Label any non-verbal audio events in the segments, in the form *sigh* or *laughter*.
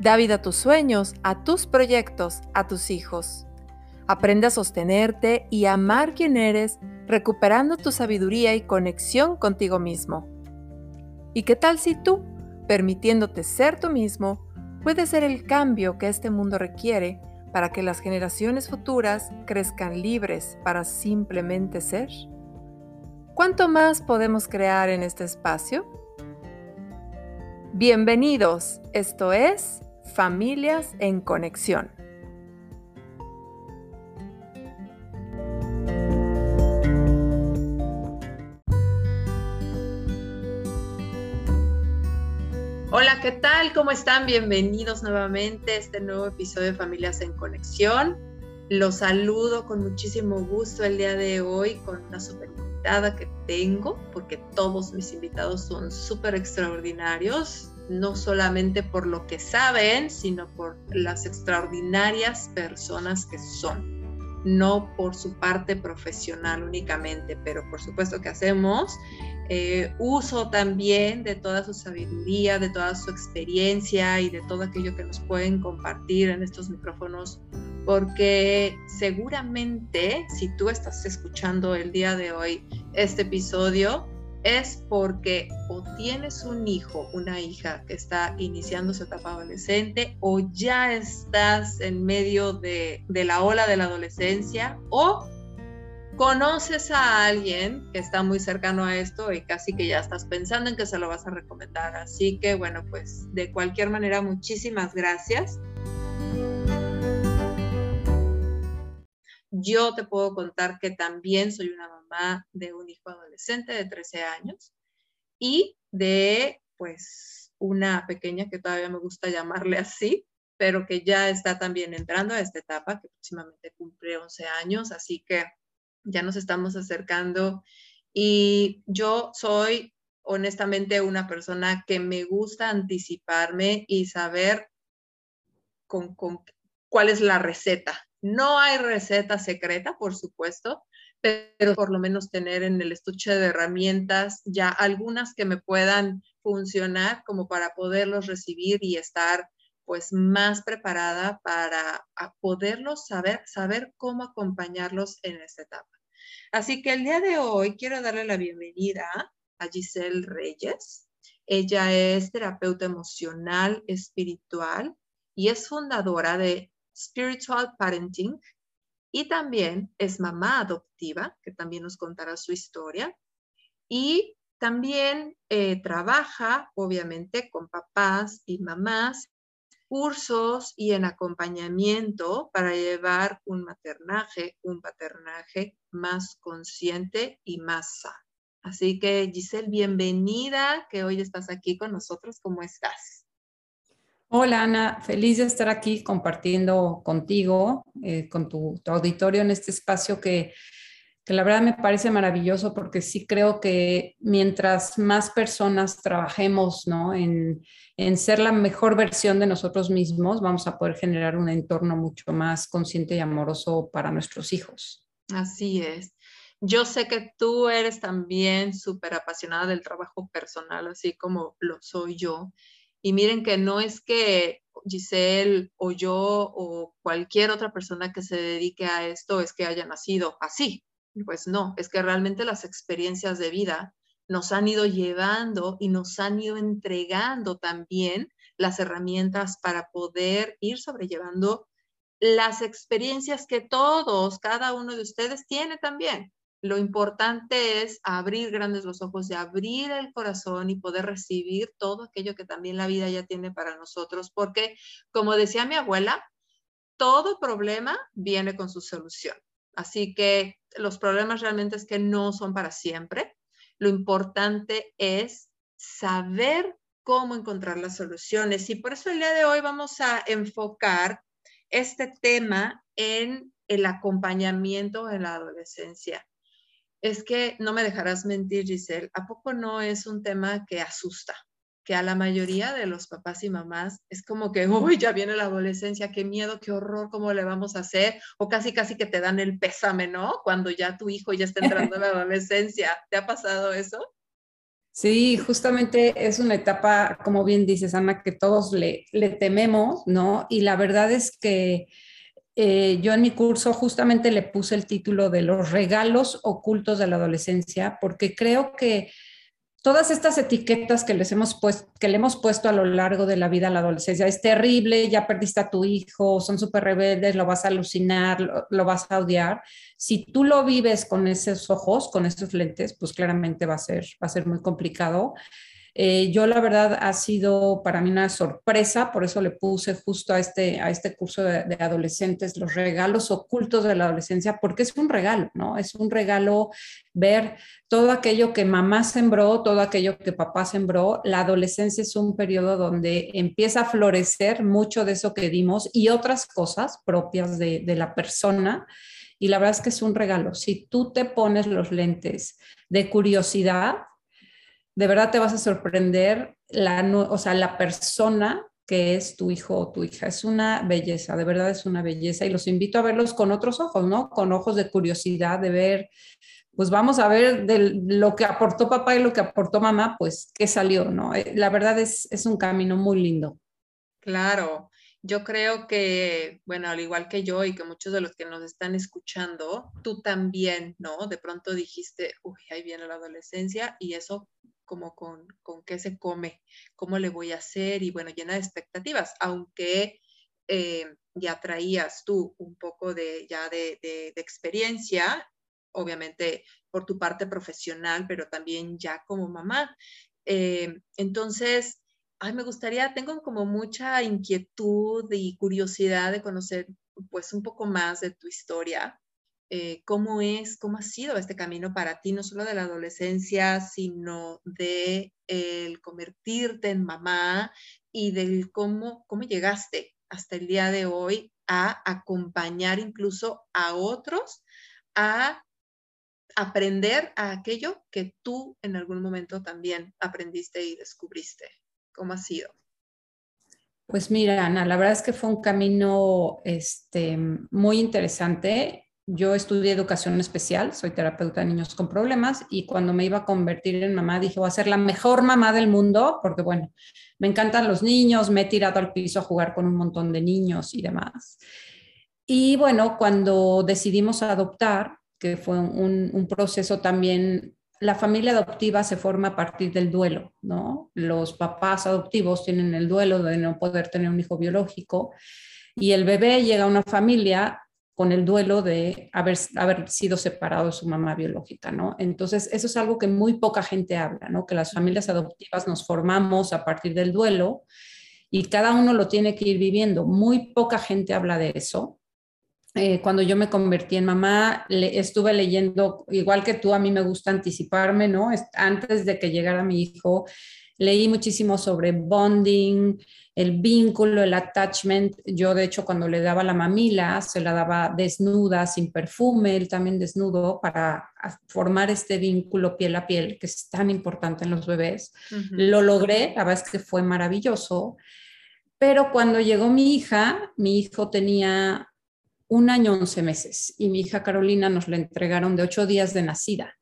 Da vida a tus sueños, a tus proyectos, a tus hijos. Aprende a sostenerte y amar quien eres, recuperando tu sabiduría y conexión contigo mismo. ¿Y qué tal si tú, permitiéndote ser tú mismo, puedes ser el cambio que este mundo requiere para que las generaciones futuras crezcan libres para simplemente ser? ¿Cuánto más podemos crear en este espacio? Bienvenidos, esto es Familias en Conexión. Hola, ¿qué tal? ¿Cómo están? Bienvenidos nuevamente a este nuevo episodio de Familias en Conexión. Los saludo con muchísimo gusto el día de hoy con una super invitada que tengo, porque todos mis invitados son súper extraordinarios no solamente por lo que saben, sino por las extraordinarias personas que son, no por su parte profesional únicamente, pero por supuesto que hacemos eh, uso también de toda su sabiduría, de toda su experiencia y de todo aquello que nos pueden compartir en estos micrófonos, porque seguramente si tú estás escuchando el día de hoy este episodio, es porque o tienes un hijo, una hija que está iniciando su etapa adolescente o ya estás en medio de, la ola de la adolescencia o conoces a alguien que está muy cercano a esto y casi que ya estás pensando en que se lo vas a recomendar. Así que bueno, pues de cualquier manera, muchísimas gracias. Yo te puedo contar que también soy una mamá de un hijo adolescente de 13 años y de pues una pequeña que todavía me gusta llamarle así, pero que ya está también entrando a esta etapa, que próximamente cumple 11 años, así que ya nos estamos acercando. Y yo soy honestamente una persona que me gusta anticiparme y saber con, con cuál es la receta, no hay receta secreta, por supuesto, pero por lo menos tener en el estuche de herramientas ya algunas que me puedan funcionar como para poderlos recibir y estar pues más preparada para poderlos saber, saber cómo acompañarlos en esta etapa. Así que el día de hoy quiero darle la bienvenida a Giselle Reyes. Ella es terapeuta emocional, espiritual y es fundadora de Spiritual Parenting y también es mamá adoptiva, que también nos contará su historia. Y también eh, trabaja, obviamente, con papás y mamás, cursos y en acompañamiento para llevar un maternaje, un paternaje más consciente y más sano. Así que Giselle, bienvenida, que hoy estás aquí con nosotros. ¿Cómo estás? Hola Ana, feliz de estar aquí compartiendo contigo, eh, con tu, auditorio en este espacio que, la verdad me parece maravilloso porque sí creo que mientras más personas trabajemos en, en, ser la mejor versión de nosotros mismos, vamos a poder generar un entorno mucho más consciente y amoroso para nuestros hijos. Así es. Yo sé que tú eres también súper apasionada del trabajo personal, así como lo soy yo. Y miren que no es que Giselle o yo o cualquier otra persona que se dedique a esto es que haya nacido así. Pues no, es que realmente las experiencias de vida nos han ido llevando y nos han ido entregando también las herramientas para poder ir sobrellevando las experiencias que todos, cada uno de ustedes tiene también lo importante es abrir grandes los ojos, de abrir el corazón y poder recibir todo aquello que también la vida ya tiene para nosotros, porque como decía mi abuela, todo problema viene con su solución. Así que los problemas realmente es que no son para siempre. Lo importante es saber cómo encontrar las soluciones y por eso el día de hoy vamos a enfocar este tema en el acompañamiento en la adolescencia. Es que no me dejarás mentir, Giselle, ¿a poco no es un tema que asusta? Que a la mayoría de los papás y mamás es como que, uy, ya viene la adolescencia, qué miedo, qué horror, ¿cómo le vamos a hacer? O casi, casi que te dan el pésame, ¿no? Cuando ya tu hijo ya está entrando en la adolescencia. ¿Te ha pasado eso? Sí, justamente es una etapa, como bien dices, Ana, que todos le, le tememos, ¿no? Y la verdad es que eh, yo en mi curso justamente le puse el título de los regalos ocultos de la adolescencia, porque creo que todas estas etiquetas que, les hemos puesto, que le hemos puesto a lo largo de la vida a la adolescencia, es terrible, ya perdiste a tu hijo, son súper rebeldes, lo vas a alucinar, lo, lo, vas a odiar. Si tú lo vives con esos ojos, con esos lentes, pues claramente va a ser, va a ser muy complicado. Eh, yo la verdad ha sido para mí una sorpresa, por eso le puse justo a este, a este curso de, adolescentes los regalos ocultos de la adolescencia, porque es un regalo, ¿no? Es un regalo ver todo aquello que mamá sembró, todo aquello que papá sembró. La adolescencia es un periodo donde empieza a florecer mucho de eso que dimos y otras cosas propias de, de la persona. Y la verdad es que es un regalo. Si tú te pones los lentes de curiosidad, de verdad te vas a sorprender la, o sea, la persona que es tu hijo o tu hija. Es una belleza, de verdad es una belleza y los invito a verlos con otros ojos, ¿no? Con ojos de curiosidad, de ver, pues vamos a ver de lo que aportó papá y lo que aportó mamá, pues qué salió, ¿no? Eh, la verdad es, es un camino muy lindo. Claro, yo creo que, bueno, al igual que yo y que muchos de los que nos están escuchando, tú también, ¿no? De pronto dijiste, uy, ahí viene la adolescencia y eso como con, con qué se come, cómo le voy a hacer y bueno, llena de expectativas, aunque eh, ya traías tú un poco de, ya de, de, experiencia, obviamente por tu parte profesional, pero también ya como mamá. Eh, entonces, ay, me gustaría, tengo como mucha inquietud y curiosidad de conocer pues un poco más de tu historia eh, cómo es, cómo ha sido este camino para ti, no solo de la adolescencia, sino de el convertirte en mamá y del cómo, cómo llegaste hasta el día de hoy a acompañar incluso a otros a aprender a aquello que tú en algún momento también aprendiste y descubriste. ¿Cómo ha sido? Pues mira, Ana, la verdad es que fue un camino este, muy interesante yo estudié educación especial, soy terapeuta de niños con problemas y cuando me iba a convertir en mamá dije, voy a ser la mejor mamá del mundo porque, bueno, me encantan los niños, me he tirado al piso a jugar con un montón de niños y demás. Y bueno, cuando decidimos adoptar, que fue un, un proceso también, la familia adoptiva se forma a partir del duelo, ¿no? Los papás adoptivos tienen el duelo de no poder tener un hijo biológico y el bebé llega a una familia con el duelo de haber, haber sido separado de su mamá biológica, ¿no? Entonces, eso es algo que muy poca gente habla, ¿no? Que las familias adoptivas nos formamos a partir del duelo y cada uno lo tiene que ir viviendo. Muy poca gente habla de eso. Eh, cuando yo me convertí en mamá, estuve leyendo, igual que tú, a mí me gusta anticiparme, ¿no? Antes de que llegara mi hijo, leí muchísimo sobre bonding, el vínculo, el attachment. Yo, de hecho, cuando le daba la mamila, se la daba desnuda, sin perfume, él también desnudo, para formar este vínculo piel a piel, que es tan importante en los bebés. Uh -huh. Lo logré, la verdad es que fue maravilloso. Pero cuando llegó mi hija, mi hijo tenía un año, once meses, y mi hija Carolina nos la entregaron de ocho días de nacida.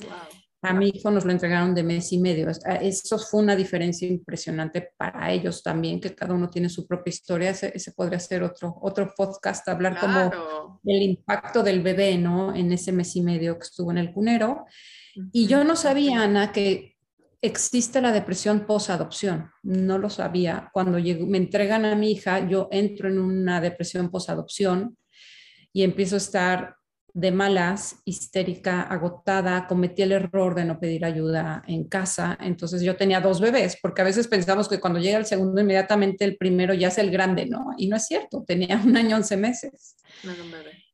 Wow. A mi hijo nos lo entregaron de mes y medio. Eso fue una diferencia impresionante para ellos también, que cada uno tiene su propia historia. Ese, ese podría ser otro, otro podcast, hablar claro. como el impacto del bebé, ¿no? En ese mes y medio que estuvo en el cunero. Y yo no sabía, Ana, que existe la depresión posadopción. No lo sabía. Cuando llego, me entregan a mi hija, yo entro en una depresión posadopción y empiezo a estar de malas, histérica, agotada, cometí el error de no pedir ayuda en casa. Entonces yo tenía dos bebés, porque a veces pensamos que cuando llega el segundo, inmediatamente el primero ya es el grande, ¿no? Y no es cierto, tenía un año, once meses. No, no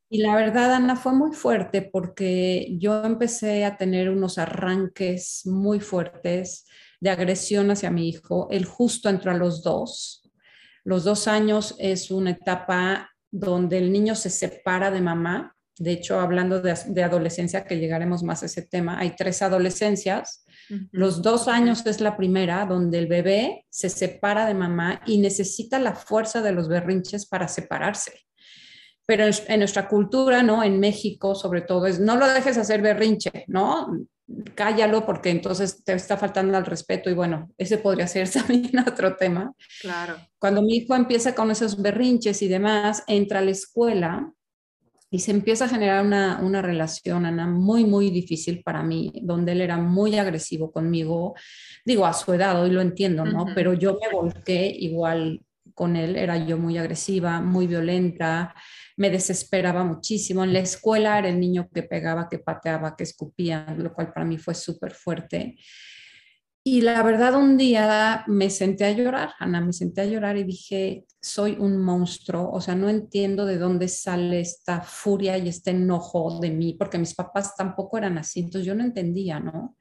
y la verdad, Ana, fue muy fuerte porque yo empecé a tener unos arranques muy fuertes de agresión hacia mi hijo. Él justo entró a los dos. Los dos años es una etapa donde el niño se separa de mamá. De hecho, hablando de, adolescencia, que llegaremos más a ese tema, hay tres adolescencias. Los dos años es la primera, donde el bebé se separa de mamá y necesita la fuerza de los berrinches para separarse pero en, nuestra cultura, ¿no? En México, sobre todo, es no lo dejes hacer berrinche, ¿no? Cállalo porque entonces te está faltando al respeto y bueno, ese podría ser *laughs* también otro tema. Claro. Cuando mi hijo empieza con esos berrinches y demás, entra a la escuela y se empieza a generar una, una relación, Ana, muy, muy difícil para mí, donde él era muy agresivo conmigo, digo, a su edad, hoy lo entiendo, ¿no? Pero yo me volqué igual con él, era yo muy agresiva, muy violenta, me desesperaba muchísimo. En la escuela era el niño que pegaba, que pateaba, que escupía, lo cual para mí fue súper fuerte. Y la verdad, un día me senté a llorar, Ana, me senté a llorar y dije, soy un monstruo, o sea, no entiendo de dónde sale esta furia y este enojo de mí, porque mis papás tampoco eran así, entonces yo no entendía, ¿no?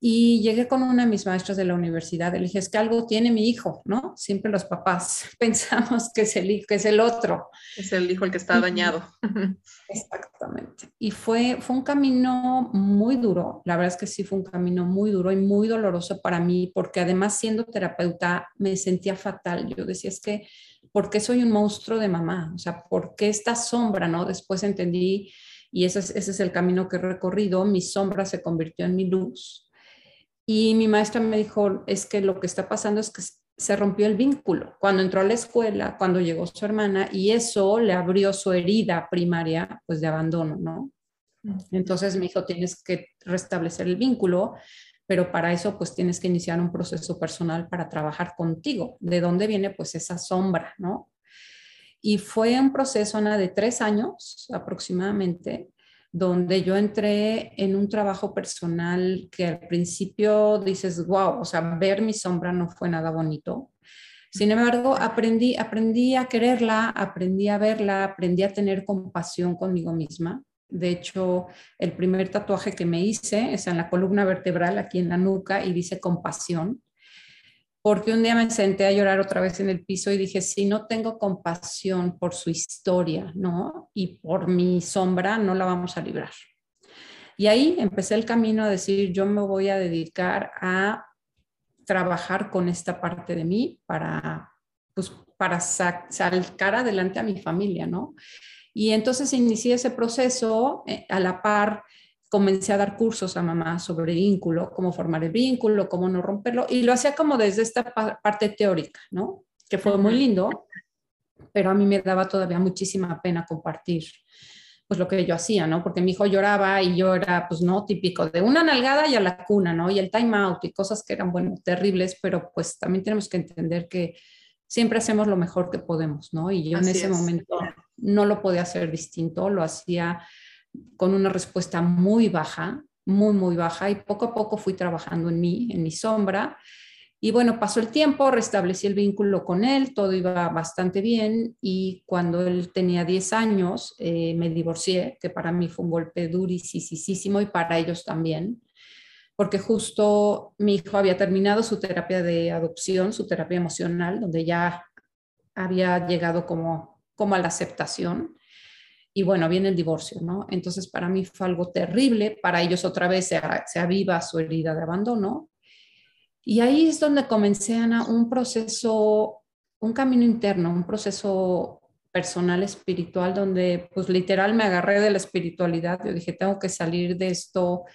Y llegué con una de mis maestras de la universidad, le dije, es que algo tiene mi hijo, ¿no? Siempre los papás *laughs* pensamos que es el que es el otro. Es el hijo el que está dañado. *laughs* Exactamente. Y fue, fue un camino muy duro, la verdad es que sí fue un camino muy duro y muy doloroso para mí, porque además siendo terapeuta me sentía fatal. Yo decía, es que, ¿por qué soy un monstruo de mamá? O sea, ¿por qué esta sombra, no? Después entendí, y ese es, ese es el camino que he recorrido, mi sombra se convirtió en mi luz y mi maestra me dijo, es que lo que está pasando es que se rompió el vínculo cuando entró a la escuela, cuando llegó su hermana, y eso le abrió su herida primaria, pues de abandono, ¿no? Entonces me dijo, tienes que restablecer el vínculo, pero para eso pues tienes que iniciar un proceso personal para trabajar contigo. ¿De dónde viene pues esa sombra, no? Y fue un proceso, Ana, de tres años aproximadamente, donde yo entré en un trabajo personal que al principio dices, wow, o sea, ver mi sombra no fue nada bonito. Sin embargo, aprendí, aprendí a quererla, aprendí a verla, aprendí a tener compasión conmigo misma. De hecho, el primer tatuaje que me hice es en la columna vertebral, aquí en la nuca, y dice compasión porque un día me senté a llorar otra vez en el piso y dije, si no tengo compasión por su historia, ¿no? Y por mi sombra, no la vamos a librar. Y ahí empecé el camino a decir, yo me voy a dedicar a trabajar con esta parte de mí para, pues, para sacar adelante a mi familia, ¿no? Y entonces inicié ese proceso eh, a la par comencé a dar cursos a mamá sobre vínculo, cómo formar el vínculo, cómo no romperlo, y lo hacía como desde esta parte teórica, ¿no? Que fue muy lindo, pero a mí me daba todavía muchísima pena compartir pues lo que yo hacía, ¿no? Porque mi hijo lloraba y yo era, pues no, típico de una nalgada y a la cuna, ¿no? Y el time out y cosas que eran, bueno, terribles, pero pues también tenemos que entender que siempre hacemos lo mejor que podemos, ¿no? Y yo en ese momento no lo podía hacer distinto, lo hacía con una respuesta muy baja, muy, muy baja, y poco a poco fui trabajando en mí, en mi sombra. Y bueno, pasó el tiempo, restablecí el vínculo con él, todo iba bastante bien y cuando él tenía 10 años eh, me divorcié, que para mí fue un golpe durísimo y para ellos también, porque justo mi hijo había terminado su terapia de adopción, su terapia emocional, donde ya había llegado como, como a la aceptación y bueno, viene el divorcio, ¿no? Entonces para mí fue algo terrible, para ellos otra vez se, aviva su herida de abandono. Y ahí es donde comencé, Ana, un proceso, un camino interno, un proceso personal, espiritual, donde pues literal me agarré de la espiritualidad. Yo dije, tengo que salir de esto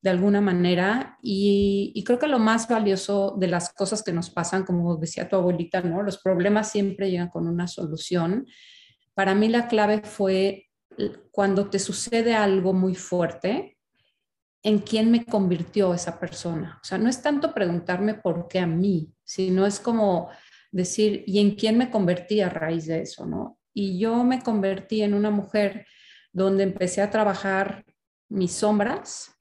de alguna manera. Y, y, creo que lo más valioso de las cosas que nos pasan, como decía tu abuelita, ¿no? Los problemas siempre llegan con una solución. Para mí la clave fue cuando te sucede algo muy fuerte, en quién me convirtió esa persona. O sea, no es tanto preguntarme por qué a mí, sino es como decir, ¿y en quién me convertí a raíz de eso? ¿no? Y yo me convertí en una mujer donde empecé a trabajar mis sombras,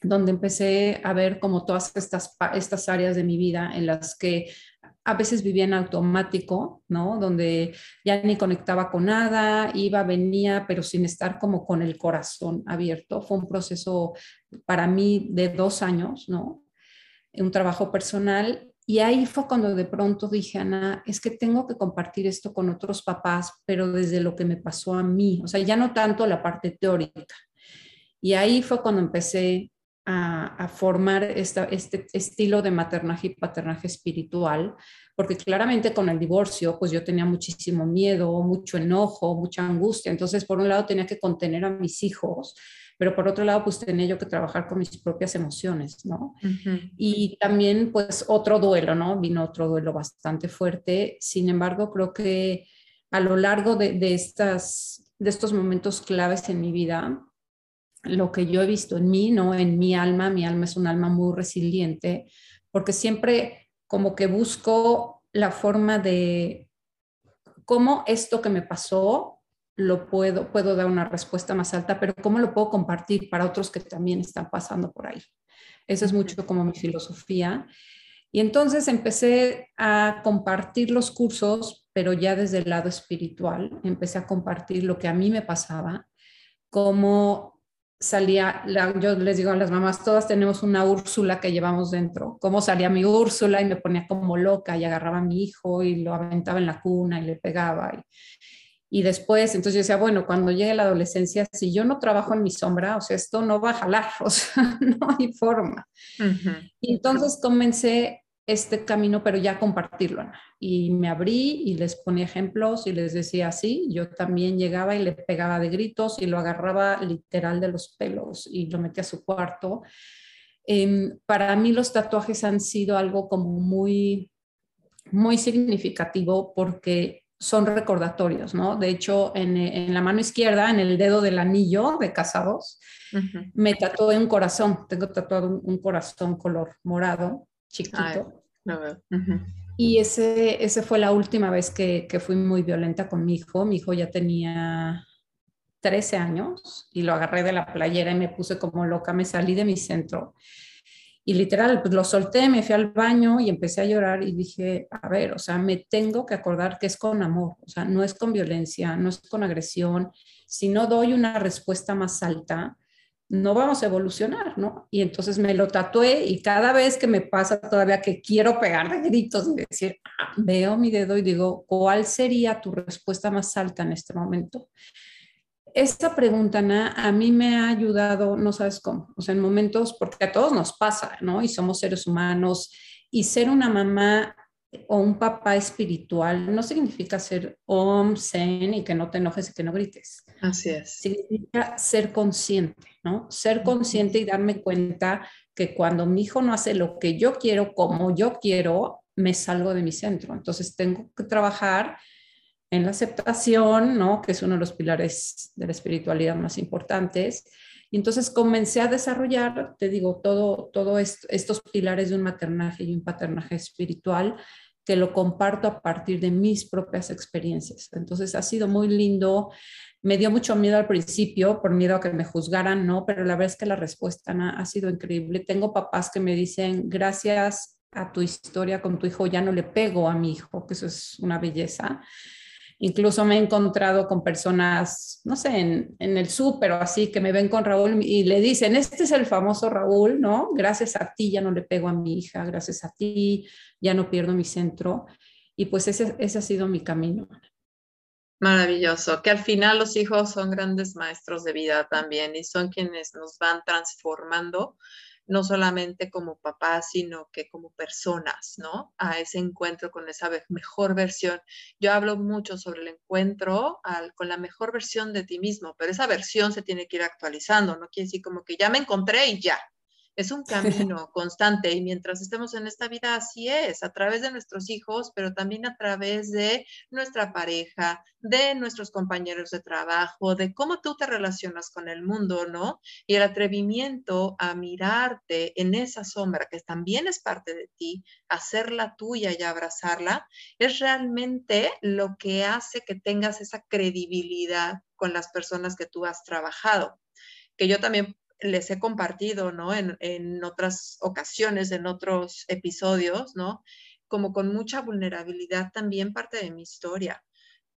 donde empecé a ver como todas estas, estas áreas de mi vida en las que a veces vivía en automático, ¿no? Donde ya ni conectaba con nada, iba, venía, pero sin estar como con el corazón abierto. Fue un proceso para mí de dos años, ¿no? Un trabajo personal Y ahí fue cuando de pronto dije, Ana, es que tengo que compartir esto con otros papás, pero desde lo que me pasó a mí, o sea, ya no tanto la parte teórica. Y ahí fue cuando empecé a, formar este estilo de maternaje y paternaje espiritual, porque claramente con el divorcio, pues yo tenía muchísimo miedo, mucho enojo, mucha angustia. Entonces, por un lado tenía que contener a mis hijos, pero por otro lado, pues tenía yo que trabajar con mis propias emociones, ¿no? Y también, pues, otro duelo, ¿no? Vino otro duelo bastante fuerte. Sin embargo, creo que a lo largo de, de, estas, de estos momentos claves en mi vida, lo que yo he visto en mí, ¿no? En mi alma, mi alma es un alma muy resiliente, porque siempre como que busco la forma de cómo esto que me pasó lo puedo, puedo dar una respuesta más alta, pero cómo lo puedo compartir para otros que también están pasando por ahí. Esa es mucho como mi filosofía. Y entonces empecé a compartir los cursos, pero ya desde el lado espiritual. Empecé a compartir lo que a mí me pasaba, cómo salía, yo les digo a las mamás, todas tenemos una Úrsula que llevamos dentro, cómo salía mi Úrsula y me ponía como loca y agarraba a mi hijo y lo aventaba en la cuna y le pegaba. Y, después, entonces yo decía, bueno, cuando llegue la adolescencia, si yo no trabajo en mi sombra, o sea, esto no va a jalar, *laughs* o sea, no hay forma. Y entonces comencé este camino, pero ya compartirlo. Y me abrí y les ponía ejemplos y les decía así. Yo también llegaba y le pegaba de gritos y lo agarraba literal de los pelos y lo metía a su cuarto. Em, para mí los tatuajes han sido algo como muy, muy significativo porque son recordatorios, ¿no? De hecho, en, la mano izquierda, en el dedo del anillo de casados, me tatué un corazón. Tengo tatuado un, un corazón color morado chiquito. Y ese, ese fue la última vez que, que, fui muy violenta con mi hijo. Mi hijo ya tenía 13 años y lo agarré de la playera y me puse como loca, me salí de mi centro. Y literal, pues lo solté, me fui al baño y empecé a llorar y dije, a ver, o sea, me tengo que acordar que es con amor, o sea, no es con violencia, no es con agresión. Si no doy una respuesta más alta, no vamos a evolucionar, ¿no? Y entonces me lo tatué y cada vez que me pasa todavía que quiero pegar de gritos y decir, ah, veo mi dedo y digo, ¿cuál sería tu respuesta más alta en este momento? Esta pregunta, Ana, a mí me ha ayudado, no sabes cómo, o sea, en momentos, porque a todos nos pasa, ¿no? Y somos seres humanos y ser una mamá o un papá espiritual no significa ser om, zen y que no te enojes y que no grites. Así es. Significa ser consciente, ¿no? Ser consciente y darme cuenta que cuando mi hijo no hace lo que yo quiero, como yo quiero, me salgo de mi centro. Entonces tengo que trabajar en la aceptación, ¿no? Que es uno de los pilares de la espiritualidad más importantes y entonces comencé a desarrollar, te digo, todo, todo estos pilares de un maternaje y un paternaje espiritual que lo comparto a partir de mis propias experiencias. Entonces ha sido muy lindo. Me dio mucho miedo al principio, por miedo a que me juzgaran, ¿no? Pero la verdad es que la respuesta ha sido increíble. Tengo papás que me dicen, gracias a tu historia con tu hijo, ya no le pego a mi hijo, que eso es una belleza. Incluso me he encontrado con personas, no sé, en, el súper o así, que me ven con Raúl y le dicen, este es el famoso Raúl, ¿no? Gracias a ti ya no le pego a mi hija, gracias a ti ya no pierdo mi centro. Y pues ese, ese ha sido mi camino. Maravilloso, que al final los hijos son grandes maestros de vida también y son quienes nos van transformando no solamente como papás, sino que como personas, ¿no? A ese encuentro con esa mejor versión. Yo hablo mucho sobre el encuentro con la mejor versión de ti mismo, pero esa versión se tiene que ir actualizando, no quiere decir como que ya me encontré y ya, es un *laughs* camino constante y mientras estemos en esta vida así es, a través de nuestros hijos, pero también a través de nuestra pareja, de nuestros compañeros de trabajo, de cómo tú te relacionas con el mundo, ¿no? Y el atrevimiento a mirarte en esa sombra que también es parte de ti, hacerla tuya y abrazarla, es realmente lo que hace que tengas esa credibilidad con las personas que tú has trabajado que yo también les he compartido, ¿no? En, otras ocasiones, en otros episodios, ¿no? Como con mucha vulnerabilidad también parte de mi historia,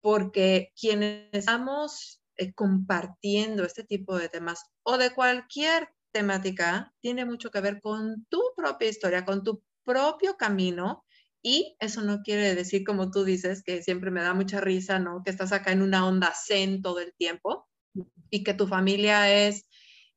porque quienes estamos eh, compartiendo este tipo de temas o de cualquier temática, tiene mucho que ver con tu propia historia, con tu propio camino y eso no quiere decir, como tú dices, que siempre me da mucha risa, ¿no? Que estás acá en una onda zen todo el tiempo y que tu familia es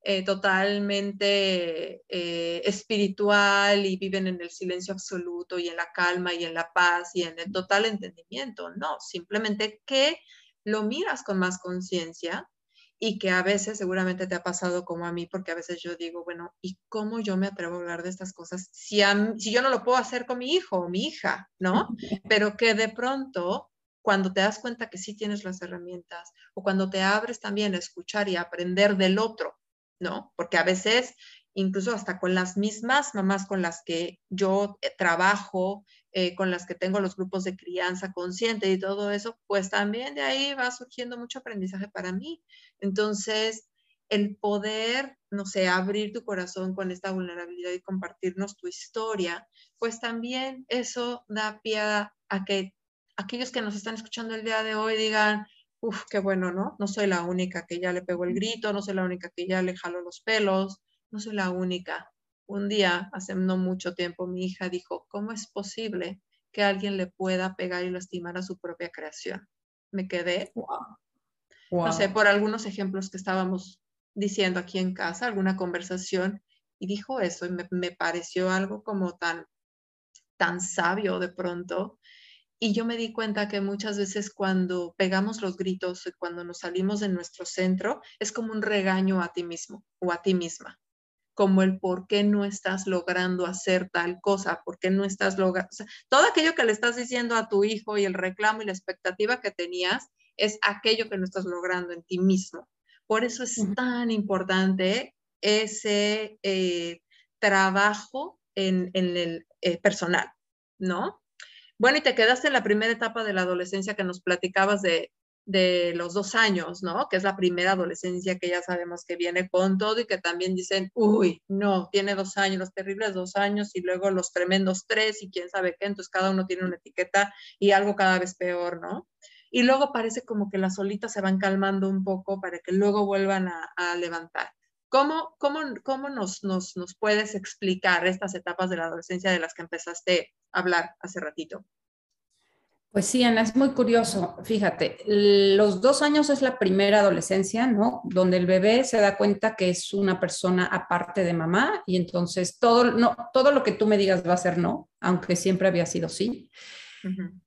eh, totalmente eh, espiritual y viven en el silencio absoluto y en la calma y en la paz y en el total entendimiento. No, simplemente que lo miras con más conciencia y que a veces seguramente te ha pasado como a mí, porque a veces yo digo, bueno, ¿y cómo yo me atrevo a hablar de estas cosas si, si yo no lo puedo hacer con mi hijo o mi hija, ¿no? Pero que de pronto, cuando te das cuenta que sí tienes las herramientas o cuando te abres también a escuchar y aprender del otro, ¿no? Porque a veces, incluso hasta con las mismas mamás con las que yo eh, trabajo, eh, con las que tengo los grupos de crianza consciente y todo eso, pues también de ahí va surgiendo mucho aprendizaje para mí. Entonces, el poder, no sé, abrir tu corazón con esta vulnerabilidad y compartirnos tu historia, pues también eso da pie a que aquellos que nos están escuchando el día de hoy digan, uff, qué bueno, ¿no? No soy la única que ya le pegó el grito, no soy la única que ya le jaló los pelos, no soy la única un día, hace no mucho tiempo, mi hija dijo, ¿cómo es posible que alguien le pueda pegar y lastimar a su propia creación? Me quedé, no sé, por algunos ejemplos que estábamos diciendo aquí en casa, alguna conversación, y dijo eso, y me, me pareció algo como tan, tan sabio de pronto. Y yo me di cuenta que muchas veces cuando pegamos los gritos, cuando nos salimos de nuestro centro, es como un regaño a ti mismo o a ti misma como el por qué no estás logrando hacer tal cosa, por qué no estás logrando, todo aquello que le estás diciendo a tu hijo y el reclamo y la expectativa que tenías es aquello que no estás logrando en ti mismo. Por eso es tan importante ese eh, trabajo en, el eh, personal, ¿no? Bueno, y te quedaste en la primera etapa de la adolescencia que nos platicabas de, de los dos años, ¿no? Que es la primera adolescencia que ya sabemos que viene con todo y que también dicen, uy, no, tiene dos años, los terribles dos años y luego los tremendos tres y quién sabe qué, entonces cada uno tiene una etiqueta y algo cada vez peor, ¿no? Y luego parece como que las solitas se van calmando un poco para que luego vuelvan a, levantar. ¿Cómo, cómo, cómo nos, nos, nos puedes explicar estas etapas de la adolescencia de las que empezaste a hablar hace ratito? Pues sí, Ana, es muy curioso. Fíjate, los dos años es la primera adolescencia, ¿no? Donde el bebé se da cuenta que es una persona aparte de mamá y entonces todo, no, todo lo que tú me digas va a ser no, aunque siempre había sido sí.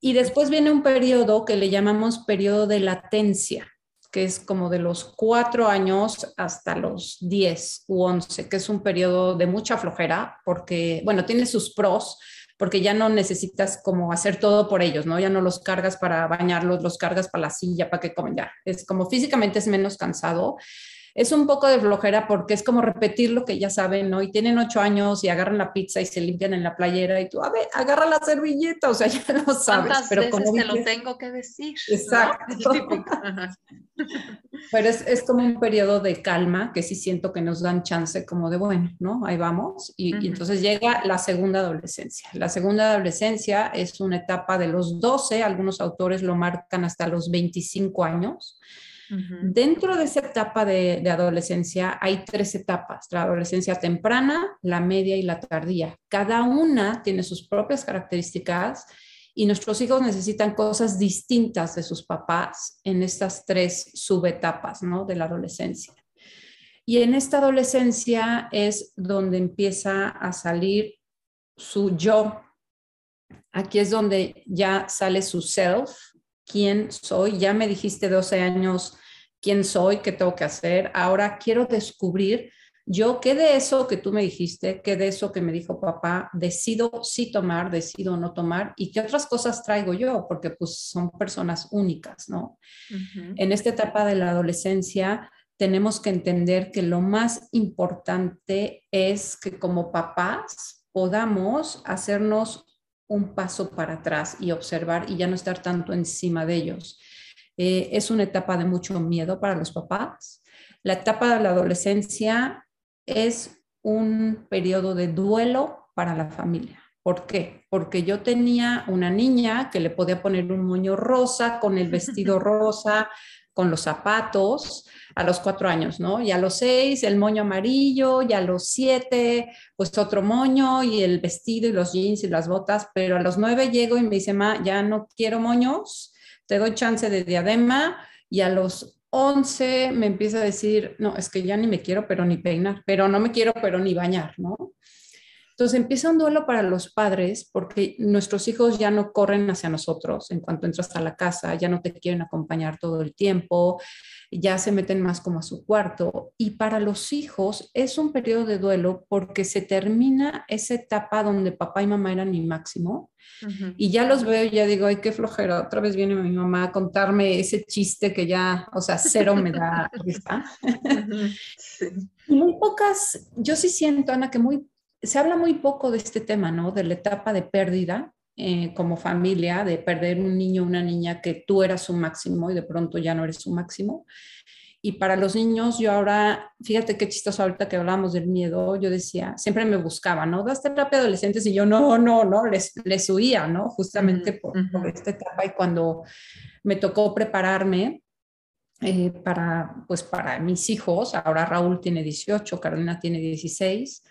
Y después viene un periodo que le llamamos periodo de latencia, que es como de los cuatro años hasta los diez u once, que es un periodo de mucha flojera, porque, bueno, tiene sus pros, porque ya no necesitas como hacer todo por ellos, ¿no? Ya no los cargas para bañarlos, los cargas para la silla, para que comen, ya. Es como físicamente es menos cansado es un poco de flojera porque es como repetir lo que ya saben, ¿no? Y tienen ocho años y agarran la pizza y se limpian en la playera y tú, a ver, agarra la servilleta, o sea, *laughs* ya lo sabes. pero veces como te lo tengo que decir? Exacto. *laughs* pero es, es, como un periodo de calma que sí siento que nos dan chance como de, bueno, ¿no? Ahí vamos. Y, y entonces llega la segunda adolescencia. La segunda adolescencia es una etapa de los 12, algunos autores lo marcan hasta los 25 años Dentro de esa etapa de, adolescencia hay tres etapas, la adolescencia temprana, la media y la tardía. Cada una tiene sus propias características y nuestros hijos necesitan cosas distintas de sus papás en estas tres subetapas ¿no? de la adolescencia. Y en esta adolescencia es donde empieza a salir su yo. Aquí es donde ya sale su self, quién soy. Ya me dijiste 12 años quién soy, qué tengo que hacer. Ahora quiero descubrir yo qué de eso que tú me dijiste, qué de eso que me dijo papá, decido sí tomar, decido no tomar y qué otras cosas traigo yo, porque pues son personas únicas, ¿no? En esta etapa de la adolescencia tenemos que entender que lo más importante es que como papás podamos hacernos un paso para atrás y observar y ya no estar tanto encima de ellos. Eh, es una etapa de mucho miedo para los papás. La etapa de la adolescencia es un periodo de duelo para la familia. ¿Por qué? Porque yo tenía una niña que le podía poner un moño rosa con el vestido *laughs* rosa, con los zapatos a los cuatro años, ¿no? Y a los seis el moño amarillo, y a los siete pues otro moño y el vestido y los jeans y las botas, pero a los nueve llego y me dice, ma, ya no quiero moños, te doy chance de diadema y a los once me empieza a decir, no, es que ya ni me quiero, pero ni peinar, pero no me quiero, pero ni bañar, ¿no? Entonces empieza un duelo para los padres porque nuestros hijos ya no corren hacia nosotros en cuanto entras a la casa, ya no te quieren acompañar todo el tiempo, ya se meten más como a su cuarto. Y para los hijos es un periodo de duelo porque se termina esa etapa donde papá y mamá eran mi máximo. Y ya los veo y ya digo, ay, qué flojera, otra vez viene mi mamá a contarme ese chiste que ya, o sea, cero me da *laughs* risa. *laughs* Muy pocas, yo sí siento, Ana, que muy se habla muy poco de este tema, ¿no? De la etapa de pérdida eh, como familia, de perder un niño o una niña que tú eras su máximo y de pronto ya no eres su máximo. Y para los niños, yo ahora, fíjate qué chistoso ahorita que hablamos del miedo, yo decía, siempre me buscaba, ¿no? Das terapia a adolescentes y yo no, no, no, les, les huía, ¿no? Justamente por, por, esta etapa y cuando me tocó prepararme eh, para, pues para mis hijos, ahora Raúl tiene 18, Carolina tiene 16,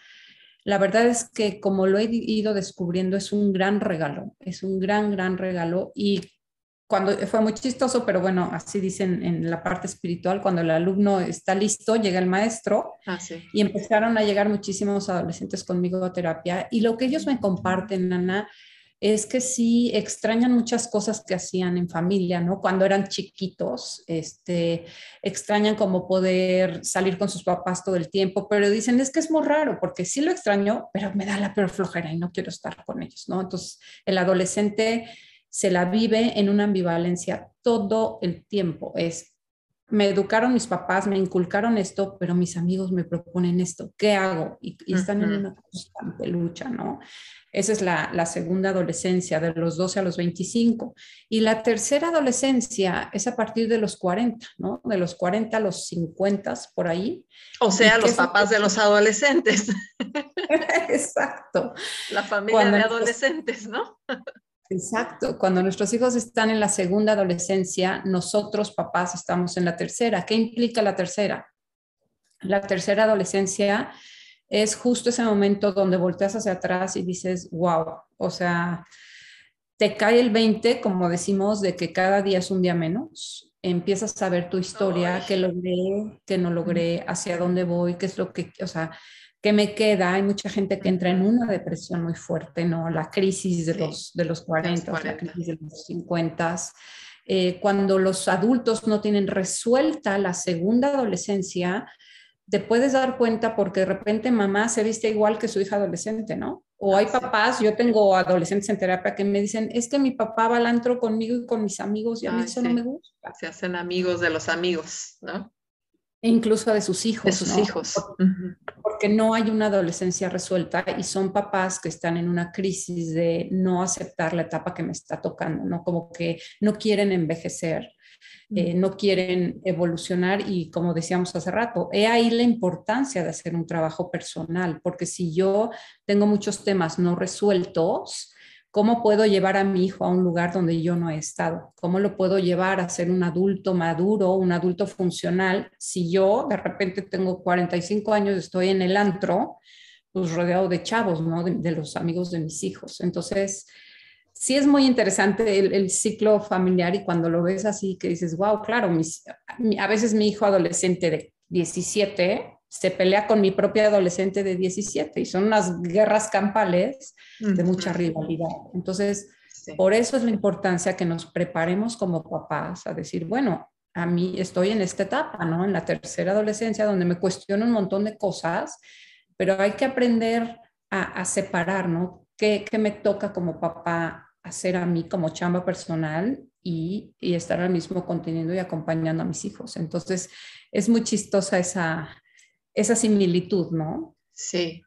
la verdad es que como lo he ido descubriendo, es un gran regalo, es un gran, gran regalo. Y cuando fue muy chistoso, pero bueno, así dicen en la parte espiritual, cuando el alumno está listo, llega el maestro ah, y empezaron a llegar muchísimos adolescentes conmigo a terapia. Y lo que ellos me comparten, Ana, es que sí extrañan muchas cosas que hacían en familia, ¿no? Cuando eran chiquitos, este, extrañan como poder salir con sus papás todo el tiempo, pero dicen, es que es muy raro, porque sí lo extraño, pero me da la peor flojera y no quiero estar con ellos, ¿no? Entonces, el adolescente se la vive en una ambivalencia todo el tiempo, es me educaron mis papás, me inculcaron esto, pero mis amigos me proponen esto, ¿qué hago? Y, están en una constante lucha, ¿no? Esa es la, segunda adolescencia, de los 12 a los 25. Y la tercera adolescencia es a partir de los 40, ¿no? De los 40 a los 50, por ahí. O sea, los papás de los adolescentes. *laughs* Exacto. La familia de adolescentes, ¿no? Exacto. Cuando nuestros hijos están en la segunda adolescencia, nosotros papás estamos en la tercera. ¿Qué implica la tercera? La tercera adolescencia es justo ese momento donde volteas hacia atrás y dices, wow, o sea, te cae el 20, como decimos, de que cada día es un día menos. Empiezas a ver tu historia, qué logré, qué no logré, hacia dónde voy, qué es lo que, o sea, ¿Qué me queda? Hay mucha gente que entra en una depresión muy fuerte, ¿no? La crisis de, los, de los 40, la crisis de los 50. Eh, cuando los adultos no tienen resuelta la segunda adolescencia, te puedes dar cuenta porque de repente mamá se viste igual que su hija adolescente, ¿no? O hay papás, yo tengo adolescentes en terapia que me dicen, es que mi papá va al antro conmigo y con mis amigos y a mí eso no me gusta. Se hacen amigos de los amigos, ¿no? E incluso de sus hijos. De sus hijos. Porque, no hay una adolescencia resuelta y son papás que están en una crisis de no aceptar la etapa que me está tocando, ¿no? Como que no quieren envejecer, eh, no quieren evolucionar y como decíamos hace rato, he ahí la importancia de hacer un trabajo personal, porque si yo tengo muchos temas no resueltos, ¿Cómo puedo llevar a mi hijo a un lugar donde yo no he estado? ¿Cómo lo puedo llevar a ser un adulto maduro, un adulto funcional? Si yo de repente tengo 45 años, estoy en el antro, pues rodeado de chavos, ¿no? De, los amigos de mis hijos. Entonces, sí es muy interesante el, ciclo familiar y cuando lo ves así, que dices, wow, claro, a veces mi hijo adolescente de 17 se pelea con mi propia adolescente de 17 y son unas guerras campales de mucha rivalidad. Entonces, por eso es la importancia que nos preparemos como papás a decir, bueno, a mí estoy en esta etapa, ¿no? En la tercera adolescencia donde me cuestiono un montón de cosas, pero hay que aprender a, separar, ¿no? ¿Qué, ¿Qué, me toca como papá hacer a mí como chamba personal y, y estar al mismo conteniendo y acompañando a mis hijos? Entonces, es muy chistosa esa, esa similitud, ¿no? Sí.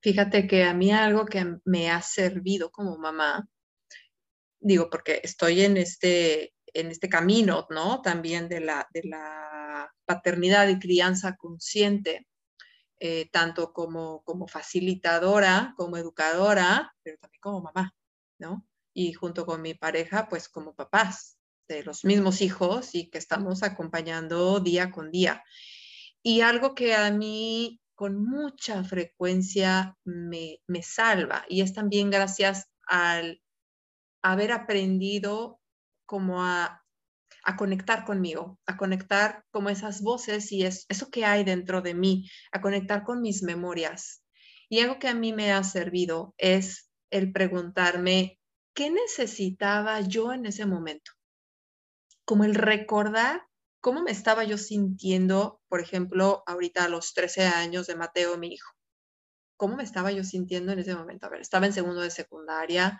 Fíjate que a mí algo que me ha servido como mamá, digo, porque estoy en este, en este camino, ¿no? También de la, de la paternidad y crianza consciente, eh, tanto como, como facilitadora, como educadora, pero también como mamá, ¿no? Y junto con mi pareja, pues como papás, de los mismos hijos y que estamos acompañando día con día. Y algo que a mí con mucha frecuencia me, me salva y es también gracias al haber aprendido como a, a, conectar conmigo, a conectar como esas voces y es, eso que hay dentro de mí, a conectar con mis memorias. Y algo que a mí me ha servido es el preguntarme, ¿qué necesitaba yo en ese momento? Como el recordar cómo me estaba yo sintiendo, por ejemplo, ahorita a los 13 años de Mateo, mi hijo. ¿Cómo me estaba yo sintiendo en ese momento? A ver, estaba en segundo de secundaria,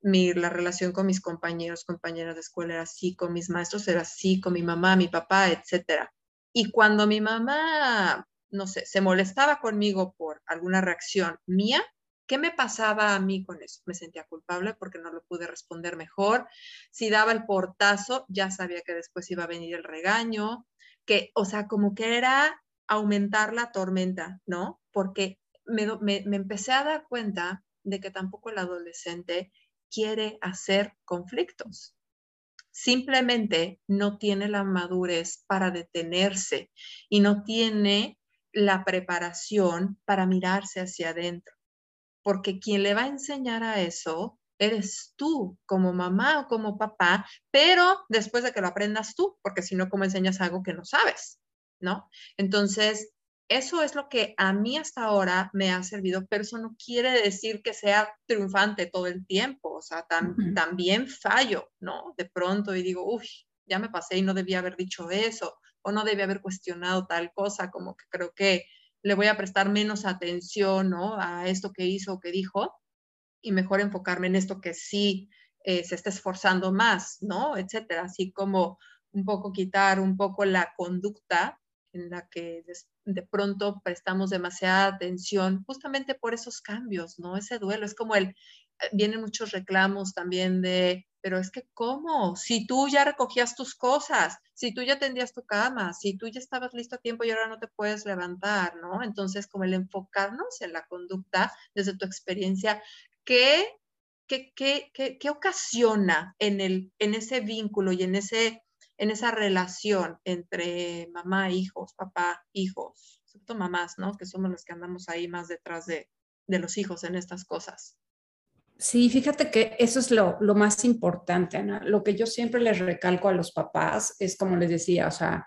mi, la relación con mis compañeros, compañeras de escuela era así, con mis maestros era así, con mi mamá, mi papá, etc. Y cuando mi mamá, no sé, se molestaba conmigo por alguna reacción mía, ¿Qué me pasaba a mí con eso? Me sentía culpable porque no lo pude responder mejor. Si daba el portazo, ya sabía que después iba a venir el regaño, que, o sea, como que era aumentar la tormenta, ¿no? Porque me, me empecé a dar cuenta de que tampoco el adolescente quiere hacer conflictos. Simplemente no tiene la madurez para detenerse y no tiene la preparación para mirarse hacia adentro porque quien le va a enseñar a eso eres tú como mamá o como papá, pero después de que lo aprendas tú, porque si no, ¿cómo enseñas algo que no sabes? ¿No? Entonces, eso es lo que a mí hasta ahora me ha servido, pero eso no quiere decir que sea triunfante todo el tiempo, o sea, también fallo, ¿no? De pronto y digo, uy, ya me pasé y no debía haber dicho eso, o no debía haber cuestionado tal cosa, como que creo que le voy a prestar menos atención ¿no? a esto que hizo o que dijo y mejor enfocarme en esto que sí eh, se está esforzando más, ¿no? Etcétera. Así como un poco quitar un poco la conducta en la que de, pronto prestamos demasiada atención justamente por esos cambios, ¿no? Ese duelo es como el, eh, vienen muchos reclamos también de pero es que ¿cómo? Si tú ya recogías tus cosas, si tú ya tendías tu cama, si tú ya estabas listo a tiempo y ahora no te puedes levantar, ¿no? Entonces, como el enfocarnos en la conducta desde tu experiencia, ¿qué, qué, qué, qué, ocasiona en, el, en ese vínculo y en, ese, en esa relación entre mamá, hijos, papá, hijos, todo mamás, ¿no? Que somos los que andamos ahí más detrás de, de los hijos en estas cosas. Sí, fíjate que eso es lo, más importante, Ana. Lo que yo siempre les recalco a los papás es como les decía, o sea,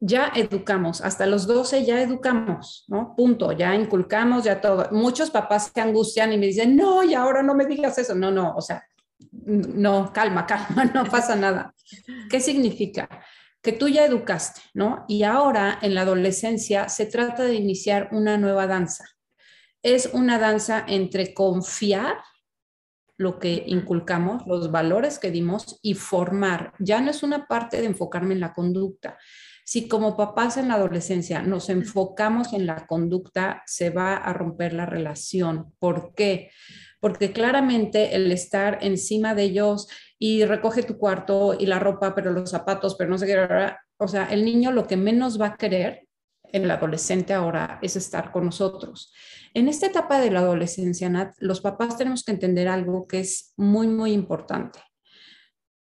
ya educamos, hasta los 12 ya educamos, ¿no? Punto, ya inculcamos, ya todo. Muchos papás se angustian y me dicen, no, y ahora no me digas eso. No, no, o sea, no, calma, calma, *laughs* no pasa nada. ¿Qué significa? Que tú ya educaste, ¿no? Y ahora en la adolescencia se trata de iniciar una nueva danza es una danza entre confiar lo que inculcamos, los valores que dimos y formar. Ya no es una parte de enfocarme en la conducta. Si como papás en la adolescencia nos enfocamos en la conducta, se va a romper la relación. ¿Por qué? Porque claramente el estar encima de ellos y recoge tu cuarto y la ropa, pero los zapatos, pero no sé qué, o sea, el niño lo que menos va a querer en el adolescente ahora es estar con nosotros. En esta etapa de la adolescencia, Nat, los papás tenemos que entender algo que es muy, muy importante.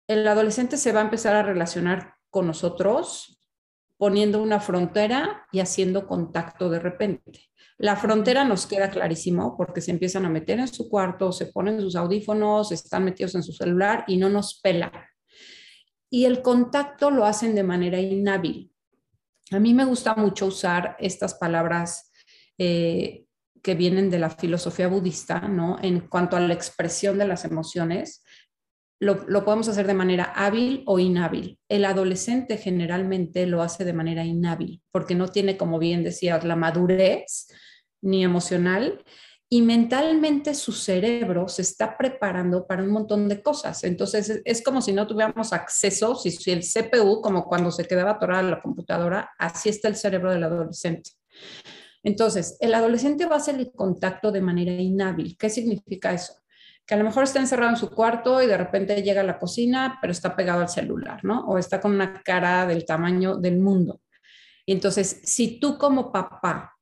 El adolescente se va a empezar a relacionar con nosotros poniendo una frontera y haciendo contacto de repente. La frontera nos queda clarísimo porque se empiezan a meter en su cuarto, se ponen sus audífonos, están metidos en su celular y no nos pelan. Y el contacto lo hacen de manera inhábil. A mí me gusta mucho usar estas palabras eh, que vienen de la filosofía budista, ¿no? En cuanto a la expresión de las emociones, lo, podemos hacer de manera hábil o inhábil. El adolescente generalmente lo hace de manera inhábil, porque no tiene, como bien decías, la madurez ni emocional y mentalmente su cerebro se está preparando para un montón de cosas. Entonces es como si no tuviéramos acceso, si, si el CPU, como cuando se quedaba atorada la computadora, así está el cerebro del adolescente. Entonces, el adolescente va a hacer el contacto de manera inhábil. ¿Qué significa eso? Que a lo mejor está encerrado en su cuarto y de repente llega a la cocina, pero está pegado al celular, ¿no? O está con una cara del tamaño del mundo. Y entonces, si tú como papá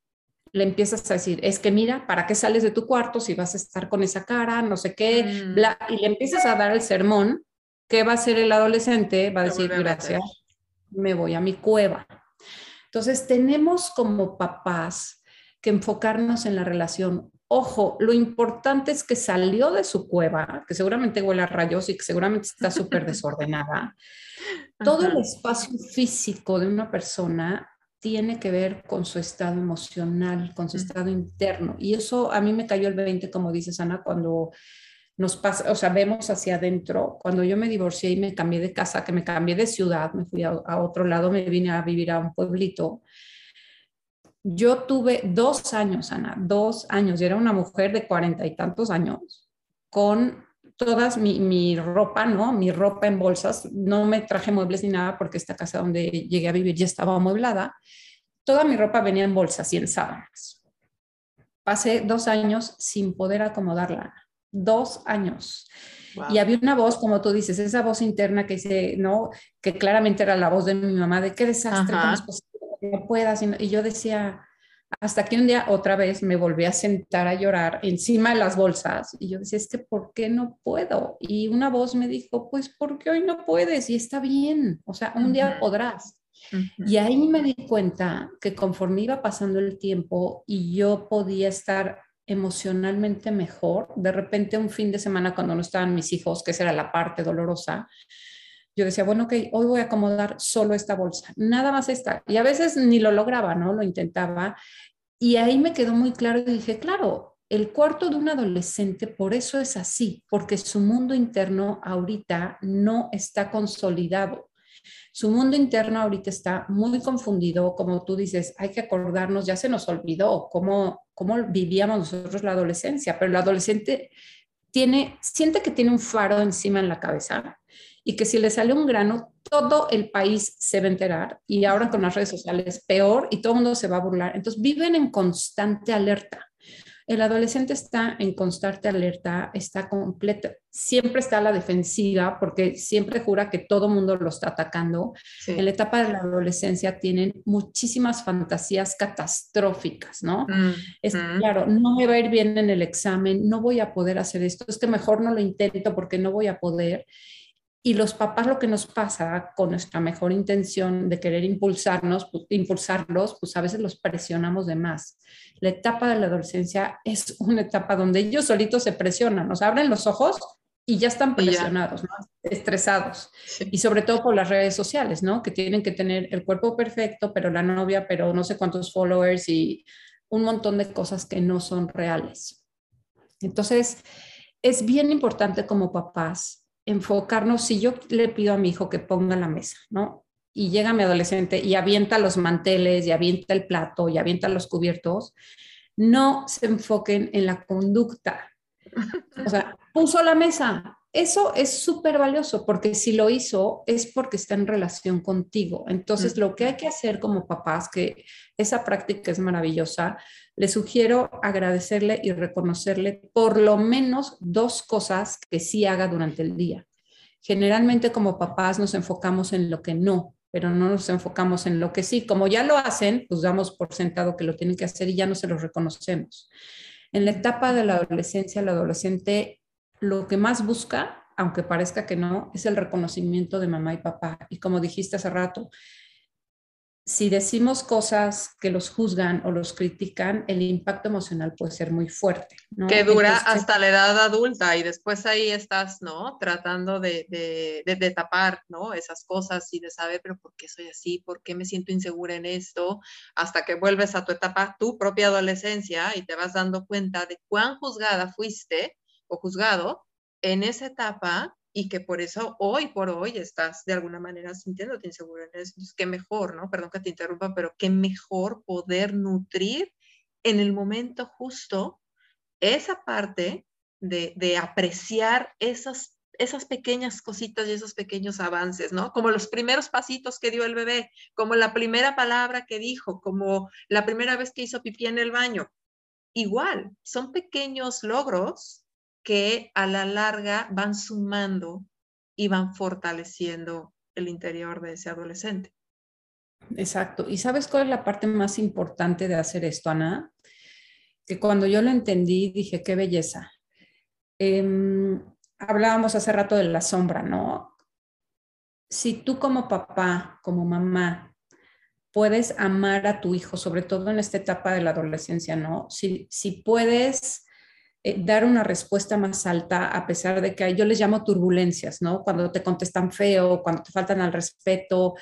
le empiezas a decir, es que mira, ¿para qué sales de tu cuarto si vas a estar con esa cara, no sé qué, mm. bla, y le empiezas a dar el sermón, ¿qué va a hacer el adolescente? Va a decir, gracias, me voy a mi cueva. Entonces, tenemos como papás que enfocarnos en la relación. Ojo, lo importante es que salió de su cueva, que seguramente huele a rayos y que seguramente está súper *laughs* desordenada. Todo el espacio físico de una persona tiene que ver con su estado emocional, con su estado interno. Y eso a mí me cayó el 20, como dices, Ana, cuando nos pasa, o sea, vemos hacia adentro. Cuando yo me divorcié y me cambié de casa, que me cambié de ciudad, me fui a, otro lado, me vine a vivir a un pueblito. Yo tuve dos años, Ana, dos años. Yo era una mujer de cuarenta y tantos años con todas mi, mi, ropa, ¿no? Mi ropa en bolsas. No me traje muebles ni nada porque esta casa donde llegué a vivir ya estaba amueblada. Toda mi ropa venía en bolsas y en sábanas. Pasé dos años sin poder acomodarla. Dos años. Y había una voz, como tú dices, esa voz interna que dice, ¿no? Que claramente era la voz de mi mamá, de qué desastre, ¿cómo es posible no puedas? Y yo decía, hasta que un día otra vez me volví a sentar a llorar encima de las bolsas y yo decía, es que ¿por qué no puedo? Y una voz me dijo, pues porque hoy no puedes y está bien, o sea, un día podrás. Y ahí me di cuenta que conforme iba pasando el tiempo y yo podía estar emocionalmente mejor, de repente un fin de semana cuando no estaban mis hijos, que esa era la parte dolorosa, yo decía, bueno, ok, hoy voy a acomodar solo esta bolsa, nada más esta. Y a veces ni lo lograba, ¿no? Lo intentaba. Y ahí me quedó muy claro y dije, claro, el cuarto de un adolescente por eso es así, porque su mundo interno ahorita no está consolidado. Su mundo interno ahorita está muy confundido, como tú dices, hay que acordarnos, ya se nos olvidó cómo, cómo vivíamos nosotros la adolescencia, pero el adolescente tiene, siente que tiene un faro encima en la cabeza y que si le sale un grano, todo el país se va a enterar y ahora con las redes sociales peor y todo el mundo se va a burlar. Entonces viven en constante alerta. El adolescente está en constante alerta, está completo, siempre está a la defensiva porque siempre jura que todo mundo lo está atacando. En la etapa de la adolescencia tienen muchísimas fantasías catastróficas, ¿no? Mm, es mm. claro, no me va a ir bien en el examen, no voy a poder hacer esto, es que mejor no lo intento porque no voy a poder. Y los papás lo que nos pasa con nuestra mejor intención de querer impulsarnos, pues, impulsarlos, pues a veces los presionamos de más. La etapa de la adolescencia es una etapa donde ellos solitos se presionan, nos abren los ojos y ya están presionados, estresados. Y sobre todo por las redes sociales, ¿no? Que tienen que tener el cuerpo perfecto, pero la novia, pero no sé cuántos followers y un montón de cosas que no son reales. Entonces, es bien importante como papás enfocarnos, si yo le pido a mi hijo que ponga la mesa, ¿no? Y llega mi adolescente y avienta los manteles y avienta el plato y avienta los cubiertos, no se enfoquen en la conducta. O sea, puso la mesa. Eso es súper valioso porque si lo hizo es porque está en relación contigo. Entonces, lo que hay que hacer como papás, que esa práctica es maravillosa, le sugiero agradecerle y reconocerle por lo menos dos cosas que sí haga durante el día. Generalmente como papás nos enfocamos en lo que no, pero no nos enfocamos en lo que sí. Como ya lo hacen, pues damos por sentado que lo tienen que hacer y ya no se lo reconocemos. En la etapa de la adolescencia, el adolescente lo que más busca, aunque parezca que no, es el reconocimiento de mamá y papá. Y como dijiste hace rato, si decimos cosas que los juzgan o los critican, el impacto emocional puede ser muy fuerte. Que dura hasta la edad adulta y después ahí estás, ¿no? Tratando de, de, de, tapar, ¿no? Esas cosas y de saber, pero ¿por qué soy así? ¿Por qué me siento insegura en esto? Hasta que vuelves a tu etapa, tu propia adolescencia y te vas dando cuenta de cuán juzgada fuiste o juzgado en esa etapa y que por eso hoy por hoy estás de alguna manera sintiéndote inseguro. Entonces, qué mejor, ¿no? Perdón que te interrumpa, pero qué mejor poder nutrir en el momento justo esa parte de, de apreciar esas, esas pequeñas cositas y esos pequeños avances, ¿no? Como los primeros pasitos que dio el bebé, como la primera palabra que dijo, como la primera vez que hizo pipí en el baño. Igual, son pequeños logros que a la larga van sumando y van fortaleciendo el interior de ese adolescente. Exacto. ¿Y sabes cuál es la parte más importante de hacer esto, Ana? Que cuando yo lo entendí, dije, qué belleza. Em, hablábamos hace rato de la sombra, ¿no? si tú como papá, como mamá, puedes amar a tu hijo, sobre todo en esta etapa de la adolescencia, ¿no? Si, si puedes eh, dar una respuesta más alta a pesar de que yo les llamo turbulencias, ¿no? Cuando te contestan feo, cuando te faltan al respeto.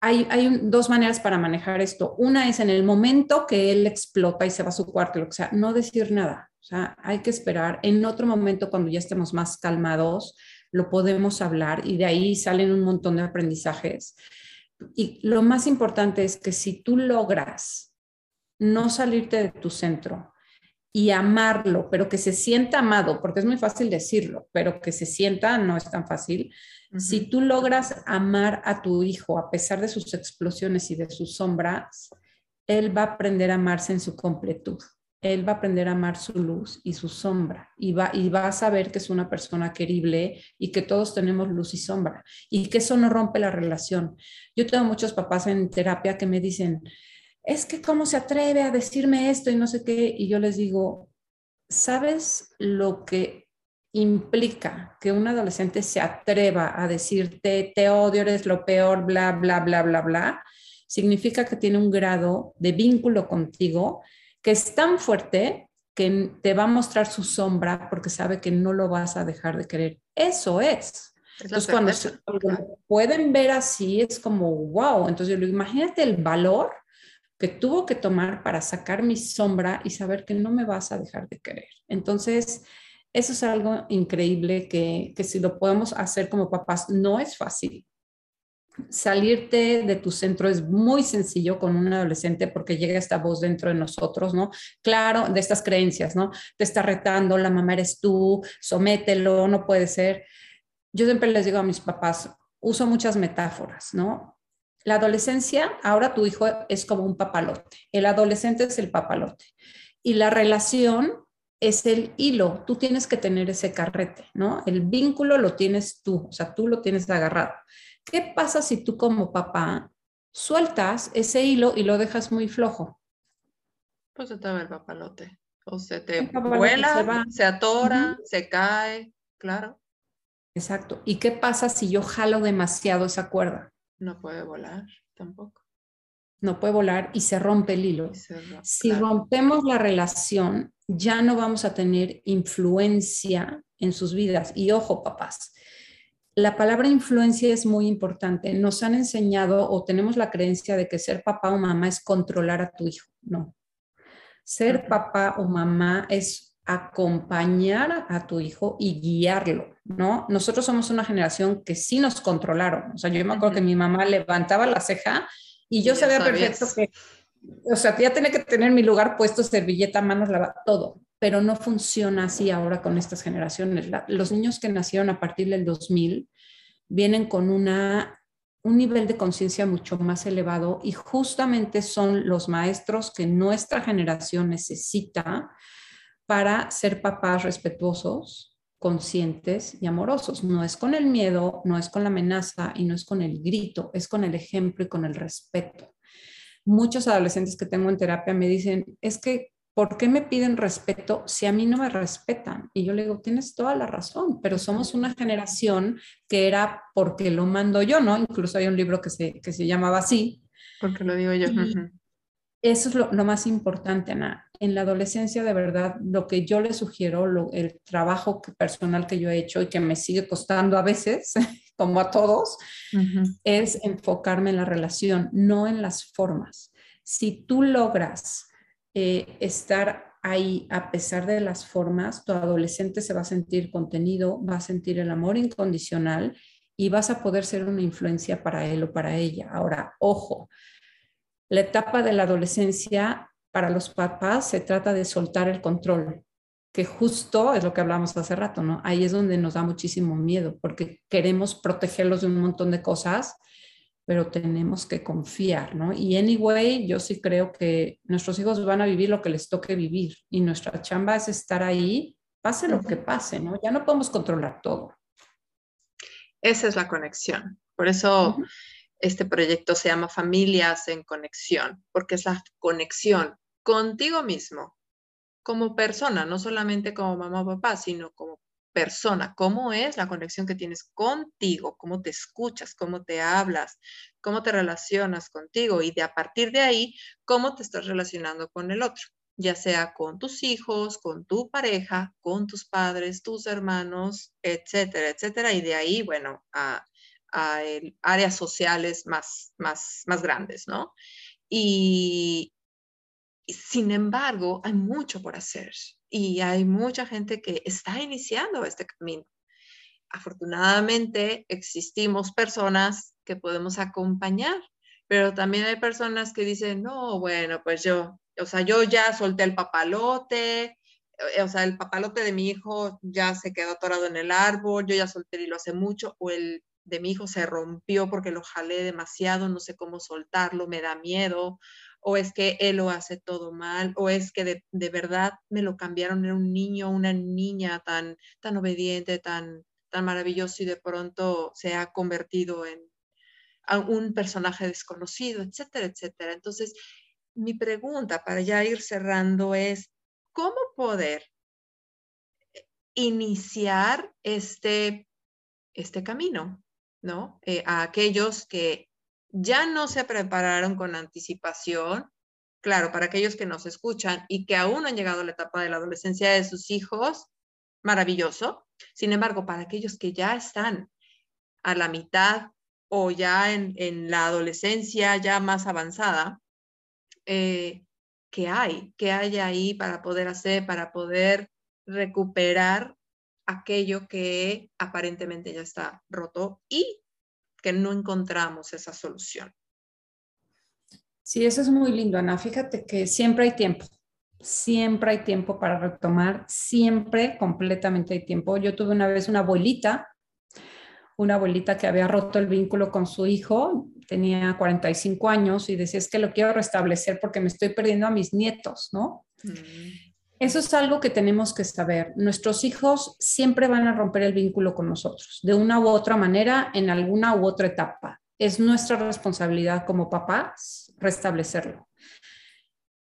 Hay, dos maneras para manejar esto. Una es en el momento que él explota y se va a su cuarto, que sea, no decir nada. O sea, hay que esperar. En otro momento, cuando ya estemos más calmados, lo podemos hablar y de ahí salen un montón de aprendizajes. Y lo más importante es que si tú logras no salirte de tu centro, y amarlo, pero que se sienta amado, porque es muy fácil decirlo, pero que se sienta no es tan fácil. Si tú logras amar a tu hijo a pesar de sus explosiones y de sus sombras, él va a aprender a amarse en su completud. Él va a aprender a amar su luz y su sombra y va, y va a saber que es una persona querible y que todos tenemos luz y sombra y que eso no rompe la relación. Yo tengo muchos papás en terapia que me dicen, es que cómo se atreve a decirme esto y no sé qué. Y yo les digo, ¿sabes lo que implica que un adolescente se atreva a decirte, te odio, eres lo peor, bla, bla, bla, bla, bla? Significa que tiene un grado de vínculo contigo que es tan fuerte que te va a mostrar su sombra porque sabe que no lo vas a dejar de querer. Eso es. Entonces, cuando pueden ver así, es como, wow. Entonces, imagínate el valor que tuvo que tomar para sacar mi sombra y saber que no me vas a dejar de querer. Entonces, eso es algo increíble que, que si lo podemos hacer como papás, no es fácil. Salirte de tu centro es muy sencillo con un adolescente porque llega esta voz dentro de nosotros, ¿no? Claro, de estas creencias, ¿no? Te está retando, la mamá eres tú, somételo, no puede ser. Yo siempre les digo a mis papás, uso muchas metáforas, ¿no? La adolescencia, ahora tu hijo es como un papalote. El adolescente es el papalote. Y la relación es el hilo. Tú tienes que tener ese carrete, ¿no? El vínculo lo tienes tú, o sea, tú lo tienes agarrado. ¿Qué pasa si tú como papá sueltas ese hilo y lo dejas muy flojo? Pues se te va el papalote. O se te vuela, se, atora, se cae, claro. Exacto. ¿Y qué pasa si yo jalo demasiado esa cuerda? No puede volar tampoco. No puede volar y se rompe el hilo. si rompemos la relación, ya no vamos a tener influencia en sus vidas. Y ojo, papás, la palabra influencia es muy importante. Nos han enseñado o tenemos la creencia de que ser papá o mamá es controlar a tu hijo. No. Ser papá o mamá es acompañar a tu hijo y guiarlo, ¿no? Nosotros somos una generación que sí nos controlaron. O sea, yo me acuerdo que mi mamá levantaba la ceja y yo sabía perfecto que, o sea, ya tenía que tener mi lugar puesto, servilleta, manos lavadas, todo. Pero no funciona así ahora con estas generaciones. los niños que nacieron a partir del 2000 vienen con una, un nivel de conciencia mucho más elevado y justamente son los maestros que nuestra generación necesita para ser papás respetuosos, conscientes y amorosos. No es con el miedo, no es con la amenaza y no es con el grito, es con el ejemplo y con el respeto. Muchos adolescentes que tengo en terapia me dicen, es que, ¿por qué me piden respeto si a mí no me respetan? Y yo le digo, tienes toda la razón, pero somos una generación que era porque lo mando yo, ¿no? Incluso hay un libro que se, que se llamaba así. Porque lo digo yo. Eso es lo, más importante, Ana. En la adolescencia, de verdad, lo que yo le sugiero, el trabajo personal que yo he hecho y que me sigue costando a veces, *laughs* como a todos, es enfocarme en la relación, no en las formas. Si tú logras eh, estar ahí a pesar de las formas, tu adolescente se va a sentir contenido, va a sentir el amor incondicional y vas a poder ser una influencia para él o para ella. Ahora, ojo, la etapa de la adolescencia para los papás se trata de soltar el control, que justo es lo que hablamos hace rato, ¿no? Ahí es donde nos da muchísimo miedo, porque queremos protegerlos de un montón de cosas, pero tenemos que confiar, ¿no? Y anyway, yo sí creo que nuestros hijos van a vivir lo que les toque vivir y nuestra chamba es estar ahí, pase lo que pase, ¿no? Ya no podemos controlar todo. Esa es la conexión. Por eso este proyecto se llama Familias en Conexión, porque es la conexión contigo mismo, como persona, no solamente como mamá o papá, sino como persona, cómo es la conexión que tienes contigo, cómo te escuchas, cómo te hablas, cómo te relacionas contigo y de a partir de ahí, cómo te estás relacionando con el otro, ya sea con tus hijos, con tu pareja, con tus padres, tus hermanos, etcétera, etcétera. Y de ahí, bueno, a, áreas sociales más, más, más grandes, ¿no? Y, sin embargo, hay mucho por hacer y hay mucha gente que está iniciando este camino. Afortunadamente existimos personas que podemos acompañar, pero también hay personas que dicen, no, bueno, pues yo, o sea, yo ya solté el papalote, eh, o sea, el papalote de mi hijo ya se quedó atorado en el árbol, yo ya solté el hilo hace mucho, o el de mi hijo se rompió porque lo jalé demasiado, no sé cómo soltarlo, me da miedo, o es que él lo hace todo mal, o es que de, verdad me lo cambiaron, era un niño, una niña tan, tan obediente, tan, tan maravilloso y de pronto se ha convertido en un personaje desconocido, etcétera, etcétera. Entonces, mi pregunta para ya ir cerrando es, ¿cómo poder iniciar este, este camino? ¿No? Eh, a aquellos que ya no se prepararon con anticipación, claro, para aquellos que nos escuchan y que aún han llegado a la etapa de la adolescencia de sus hijos, maravilloso. Sin embargo, para aquellos que ya están a la mitad o ya en, la adolescencia ya más avanzada, eh, ¿qué hay? ¿Qué hay ahí para poder hacer, para poder recuperar aquello que aparentemente ya está roto y que no encontramos esa solución. Sí, eso es muy lindo, Ana. Fíjate que siempre hay tiempo, siempre hay tiempo para retomar, siempre completamente hay tiempo. Yo tuve una vez una abuelita, una abuelita que había roto el vínculo con su hijo, tenía 45 años y decía, es que lo quiero restablecer porque me estoy perdiendo a mis nietos, ¿no? Mm. Eso es algo que tenemos que saber. Nuestros hijos siempre van a romper el vínculo con nosotros, de una u otra manera, en alguna u otra etapa. Es nuestra responsabilidad como papás restablecerlo.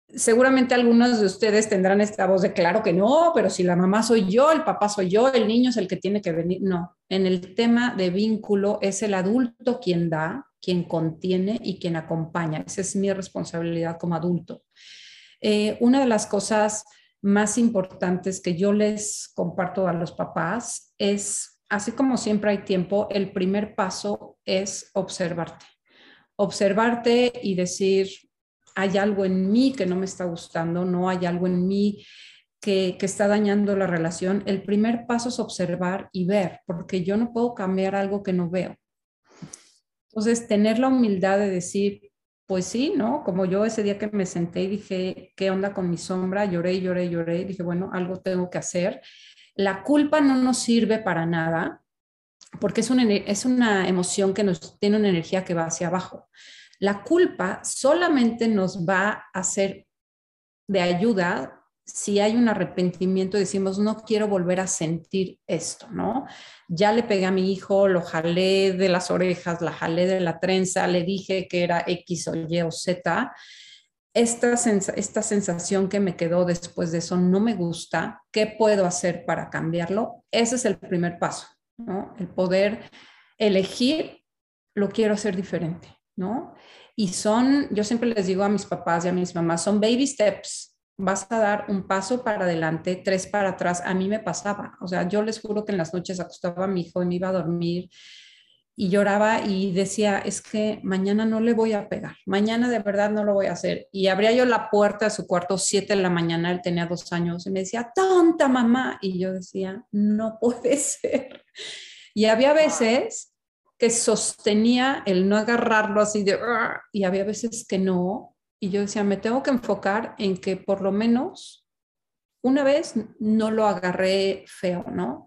Seguramente algunos de ustedes tendrán esta voz de claro que no, pero si la mamá soy yo, el papá soy yo, el niño es el que tiene que venir. No, en el tema de vínculo es el adulto quien da, quien contiene y quien acompaña. Esa es mi responsabilidad como adulto. Eh, una de las cosas más importantes que yo les comparto a los papás es, así como siempre hay tiempo, el primer paso es observarte. Observarte y decir, hay algo en mí que no me está gustando, no hay algo en mí que, está dañando la relación. El primer paso es observar y ver, porque yo no puedo cambiar algo que no veo. Entonces, tener la humildad de decir, pues sí, ¿no? Como yo ese día que me senté y dije, ¿qué onda con mi sombra? Lloré, lloré, lloré. Dije, bueno, algo tengo que hacer. La culpa no nos sirve para nada porque es una, es una emoción que nos tiene una energía que va hacia abajo. La culpa solamente nos va a hacer de ayuda si hay un arrepentimiento, decimos, no quiero volver a sentir esto, ¿no? Ya le pegué a mi hijo, lo jalé de las orejas, la jalé de la trenza, le dije que era X o Y o Z. Esta, esta sensación que me quedó después de eso no me gusta. ¿Qué puedo hacer para cambiarlo? Ese es el primer paso, ¿no? El poder elegir, lo quiero hacer diferente, ¿no? Y son, yo siempre les digo a mis papás y a mis mamás, son baby steps, vas a dar un paso para adelante, tres para atrás. A mí me pasaba, o sea, yo les juro que en las noches acostaba a mi hijo y me iba a dormir y lloraba y decía, es que mañana no le voy a pegar, mañana de verdad no lo voy a hacer. Y abría yo la puerta de su cuarto, siete de la mañana, él tenía dos años, y me decía, tonta mamá. Y yo decía, no puede *laughs* ser. Y había veces que sostenía el no agarrarlo así de, y había veces que no, y yo decía, me tengo que enfocar en que por lo menos una vez no lo agarré feo, ¿no?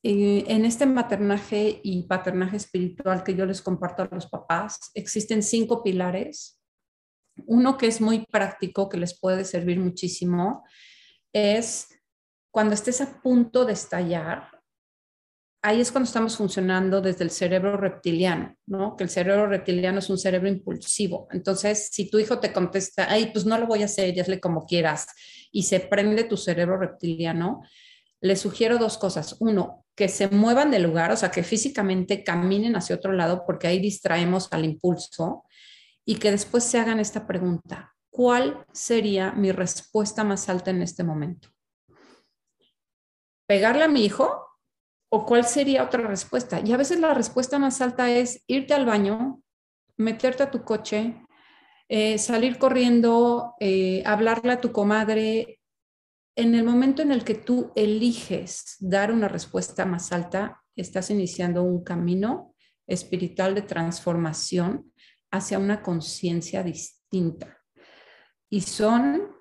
en este maternaje y paternaje espiritual que yo les comparto a los papás, existen cinco pilares. Uno que es muy práctico, que les puede servir muchísimo, es cuando estés a punto de estallar, ahí es cuando estamos funcionando desde el cerebro reptiliano, ¿no? Que el cerebro reptiliano es un cerebro impulsivo. Entonces, si tu hijo te contesta, ay, pues no lo voy a hacer, y hazle como quieras, y se prende tu cerebro reptiliano, les sugiero dos cosas. Uno, que se muevan del lugar, o sea, que físicamente caminen hacia otro lado porque ahí distraemos al impulso y que después se hagan esta pregunta. ¿Cuál sería mi respuesta más alta en este momento? ¿Pegarle a mi hijo? ¿O cuál sería otra respuesta? Y a veces la respuesta más alta es irte al baño, meterte a tu coche, eh, salir corriendo, eh, hablarle a tu comadre. En el momento en el que tú eliges dar una respuesta más alta, estás iniciando un camino espiritual de transformación hacia una conciencia distinta. Y son,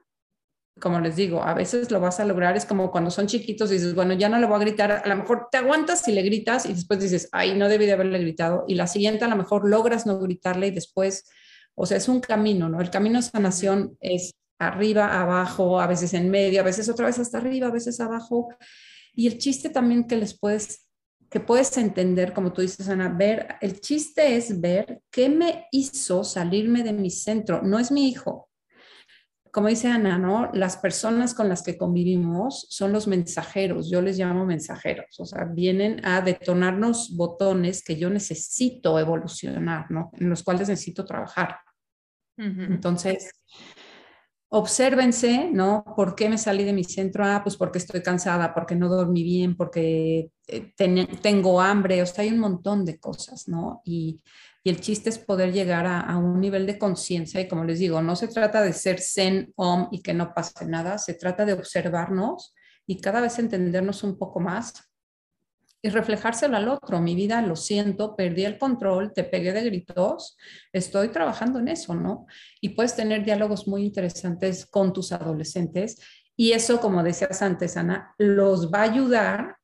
como les digo, a veces lo vas a lograr, es como cuando son chiquitos, dices, bueno, ya no le voy a gritar, a lo mejor te aguantas si le gritas y después dices, ay, no debí de haberle gritado. Y la siguiente a lo mejor logras no gritarle y después o sea, es un camino, ¿no? El camino de sanación es arriba, abajo, a veces en medio, a veces otra vez hasta arriba, a veces abajo. Y el chiste también que les puedes, que puedes entender, como tú dices, Ana, ver, el chiste es ver qué me hizo salirme de mi centro. No es mi hijo. Como dice Ana, ¿no? Las personas con las que convivimos son los mensajeros, yo les llamo mensajeros, o sea, vienen a detonarnos botones que yo necesito evolucionar, ¿no? En los cuales necesito trabajar. Entonces, obsérvense, ¿no? ¿Por qué me salí de mi centro? Ah, pues porque estoy cansada, porque no dormí bien, porque eh, tengo hambre, o sea, hay un montón de cosas, ¿no? Y, el chiste es poder llegar a, un nivel de conciencia y como les digo, no se trata de ser zen, om y que no pase nada, se trata de observarnos y cada vez entendernos un poco más y reflejárselo al otro. Mi vida, lo siento, perdí el control, te pegué de gritos, estoy trabajando en eso, ¿no? Y puedes tener diálogos muy interesantes con tus adolescentes y eso, como decías antes, Ana, los va a ayudar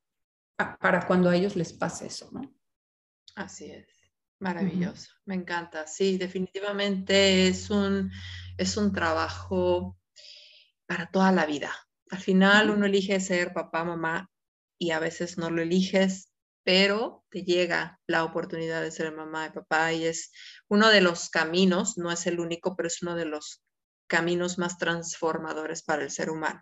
para cuando a ellos les pase eso, ¿no? Así es. Maravilloso, me encanta. Sí, definitivamente es un, es un trabajo para toda la vida. Al final uno elige ser papá, mamá y a veces no lo eliges, pero te llega la oportunidad de ser mamá y papá y es uno de los caminos, no es el único, pero es uno de los caminos más transformadores para el ser humano.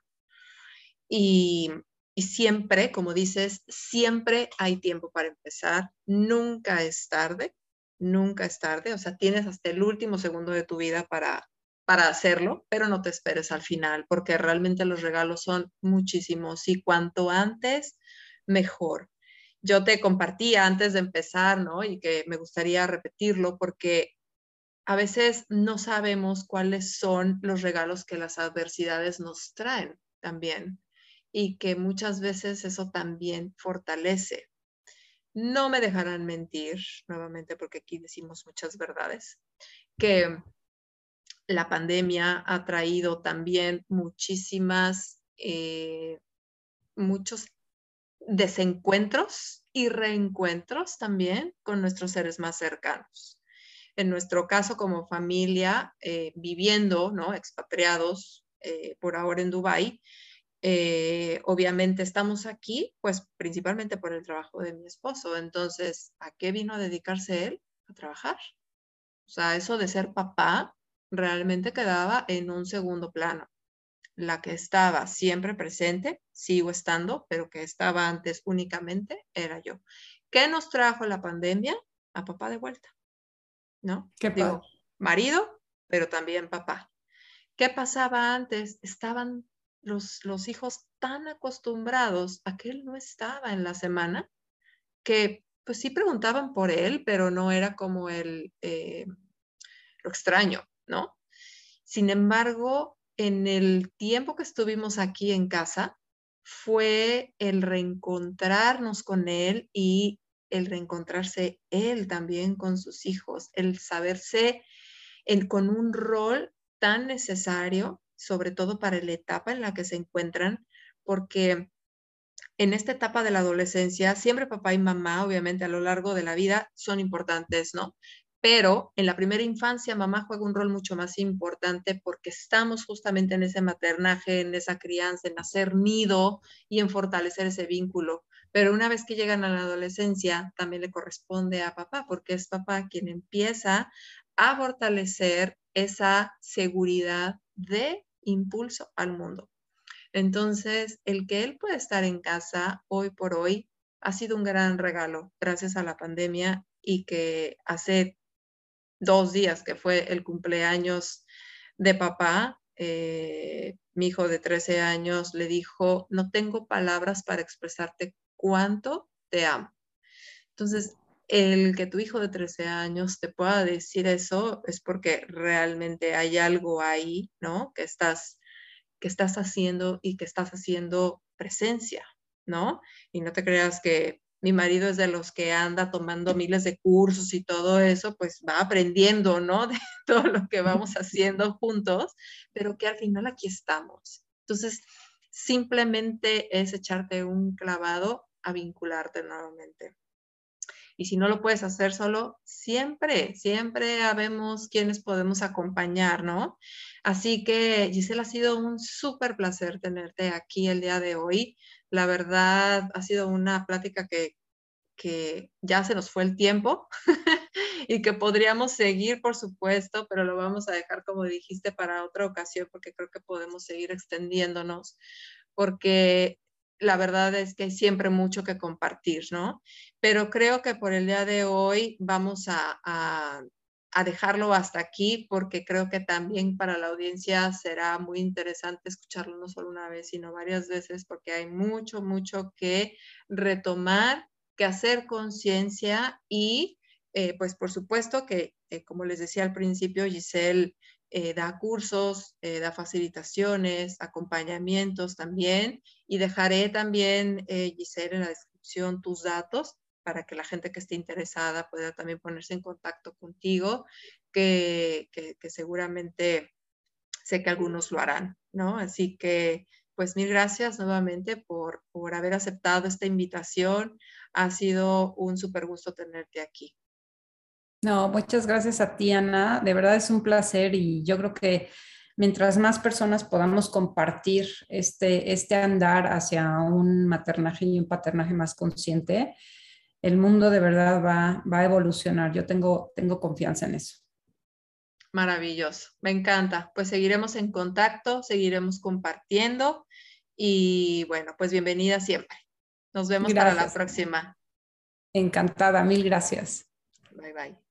Y, y siempre, como dices, siempre hay tiempo para empezar, nunca es tarde, nunca es tarde, o sea, tienes hasta el último segundo de tu vida para, para hacerlo, pero no te esperes al final, porque realmente los regalos son muchísimos y cuanto antes, mejor. Yo te compartía antes de empezar, ¿no? Y que me gustaría repetirlo porque a veces no sabemos cuáles son los regalos que las adversidades nos traen también y que muchas veces eso también fortalece. No me dejarán mentir, nuevamente porque aquí decimos muchas verdades, que la pandemia ha traído también muchísimas, eh, muchos desencuentros y reencuentros también con nuestros seres más cercanos. En nuestro caso, como familia, eh, viviendo, ¿no? Expatriados eh, por ahora en Dubái, obviamente estamos aquí, pues principalmente por el trabajo de mi esposo. Entonces, ¿a qué vino a dedicarse él? A trabajar. O sea, eso de ser papá realmente quedaba en un segundo plano. La que estaba siempre presente, sigo estando, pero que estaba antes únicamente era yo. ¿Qué nos trajo la pandemia? A papá de vuelta, ¿no? ¿Qué Digo, marido, pero también papá. ¿Qué pasaba antes? Estaban los, los hijos tan acostumbrados a que él no estaba en la semana que pues sí preguntaban por él, pero no era como el, eh, lo extraño, ¿no? Sin embargo, en el tiempo que estuvimos aquí en casa, fue el reencontrarnos con él y el reencontrarse él también con sus hijos, el saberse con un rol tan necesario, sobre todo para la etapa en la que se encuentran, porque en esta etapa de la adolescencia, siempre papá y mamá, obviamente a lo largo de la vida, son importantes, ¿no? pero en la primera infancia mamá juega un rol mucho más importante porque estamos justamente en ese maternaje, en esa crianza, en hacer nido y en fortalecer ese vínculo. Pero una vez que llegan a la adolescencia, también le corresponde a papá, porque es papá quien empieza a fortalecer esa seguridad de impulso al mundo. Entonces, el que él pueda estar en casa hoy por hoy ha sido un gran regalo gracias a la pandemia y que hace dos días que fue el cumpleaños de papá, eh, mi hijo de 13 años le dijo, no tengo palabras para expresarte cuánto te amo. Entonces, el que tu hijo de 13 años te pueda decir eso es porque realmente hay algo ahí, ¿no? Que estás, que estás haciendo y que estás haciendo presencia, ¿no? Y no te creas que mi marido es de los que anda tomando miles de cursos y todo eso, pues va aprendiendo, ¿no? *laughs* De todo lo que vamos haciendo juntos, pero que al final aquí estamos. Entonces, simplemente es echarte un clavado a vincularte nuevamente. Y si no lo puedes hacer solo, siempre, siempre habemos quienes podemos acompañar, ¿no? Así que, Gisela, ha sido un súper placer tenerte aquí el día de hoy. La verdad, ha sido una plática que, que ya se nos fue el tiempo *laughs* y que podríamos seguir, por supuesto, pero lo vamos a dejar, como dijiste, para otra ocasión, porque creo que podemos seguir extendiéndonos, porque la verdad es que hay siempre mucho que compartir, ¿no? Pero creo que por el día de hoy vamos a, dejarlo hasta aquí porque creo que también para la audiencia será muy interesante escucharlo no solo una vez, sino varias veces porque hay mucho, mucho que retomar, que hacer conciencia y eh, pues por supuesto que, eh, como les decía al principio, Giselle eh, da cursos, eh, da facilitaciones, acompañamientos también y dejaré también, eh, Giselle, en la descripción tus datos para que la gente que esté interesada pueda también ponerse en contacto contigo, que, seguramente sé que algunos lo harán, ¿no? Así que, pues mil gracias nuevamente por, por haber aceptado esta invitación. Ha sido un súper gusto tenerte aquí. No, muchas gracias a ti, Ana. De verdad es un placer y yo creo que mientras más personas podamos compartir este, este andar hacia un maternaje y un paternaje más consciente, el mundo de verdad va, va a evolucionar. Yo tengo, tengo confianza en eso. Maravilloso, me encanta. Pues seguiremos en contacto, seguiremos compartiendo y bueno, pues bienvenida siempre. Nos vemos para la próxima. Encantada, mil gracias. Bye bye.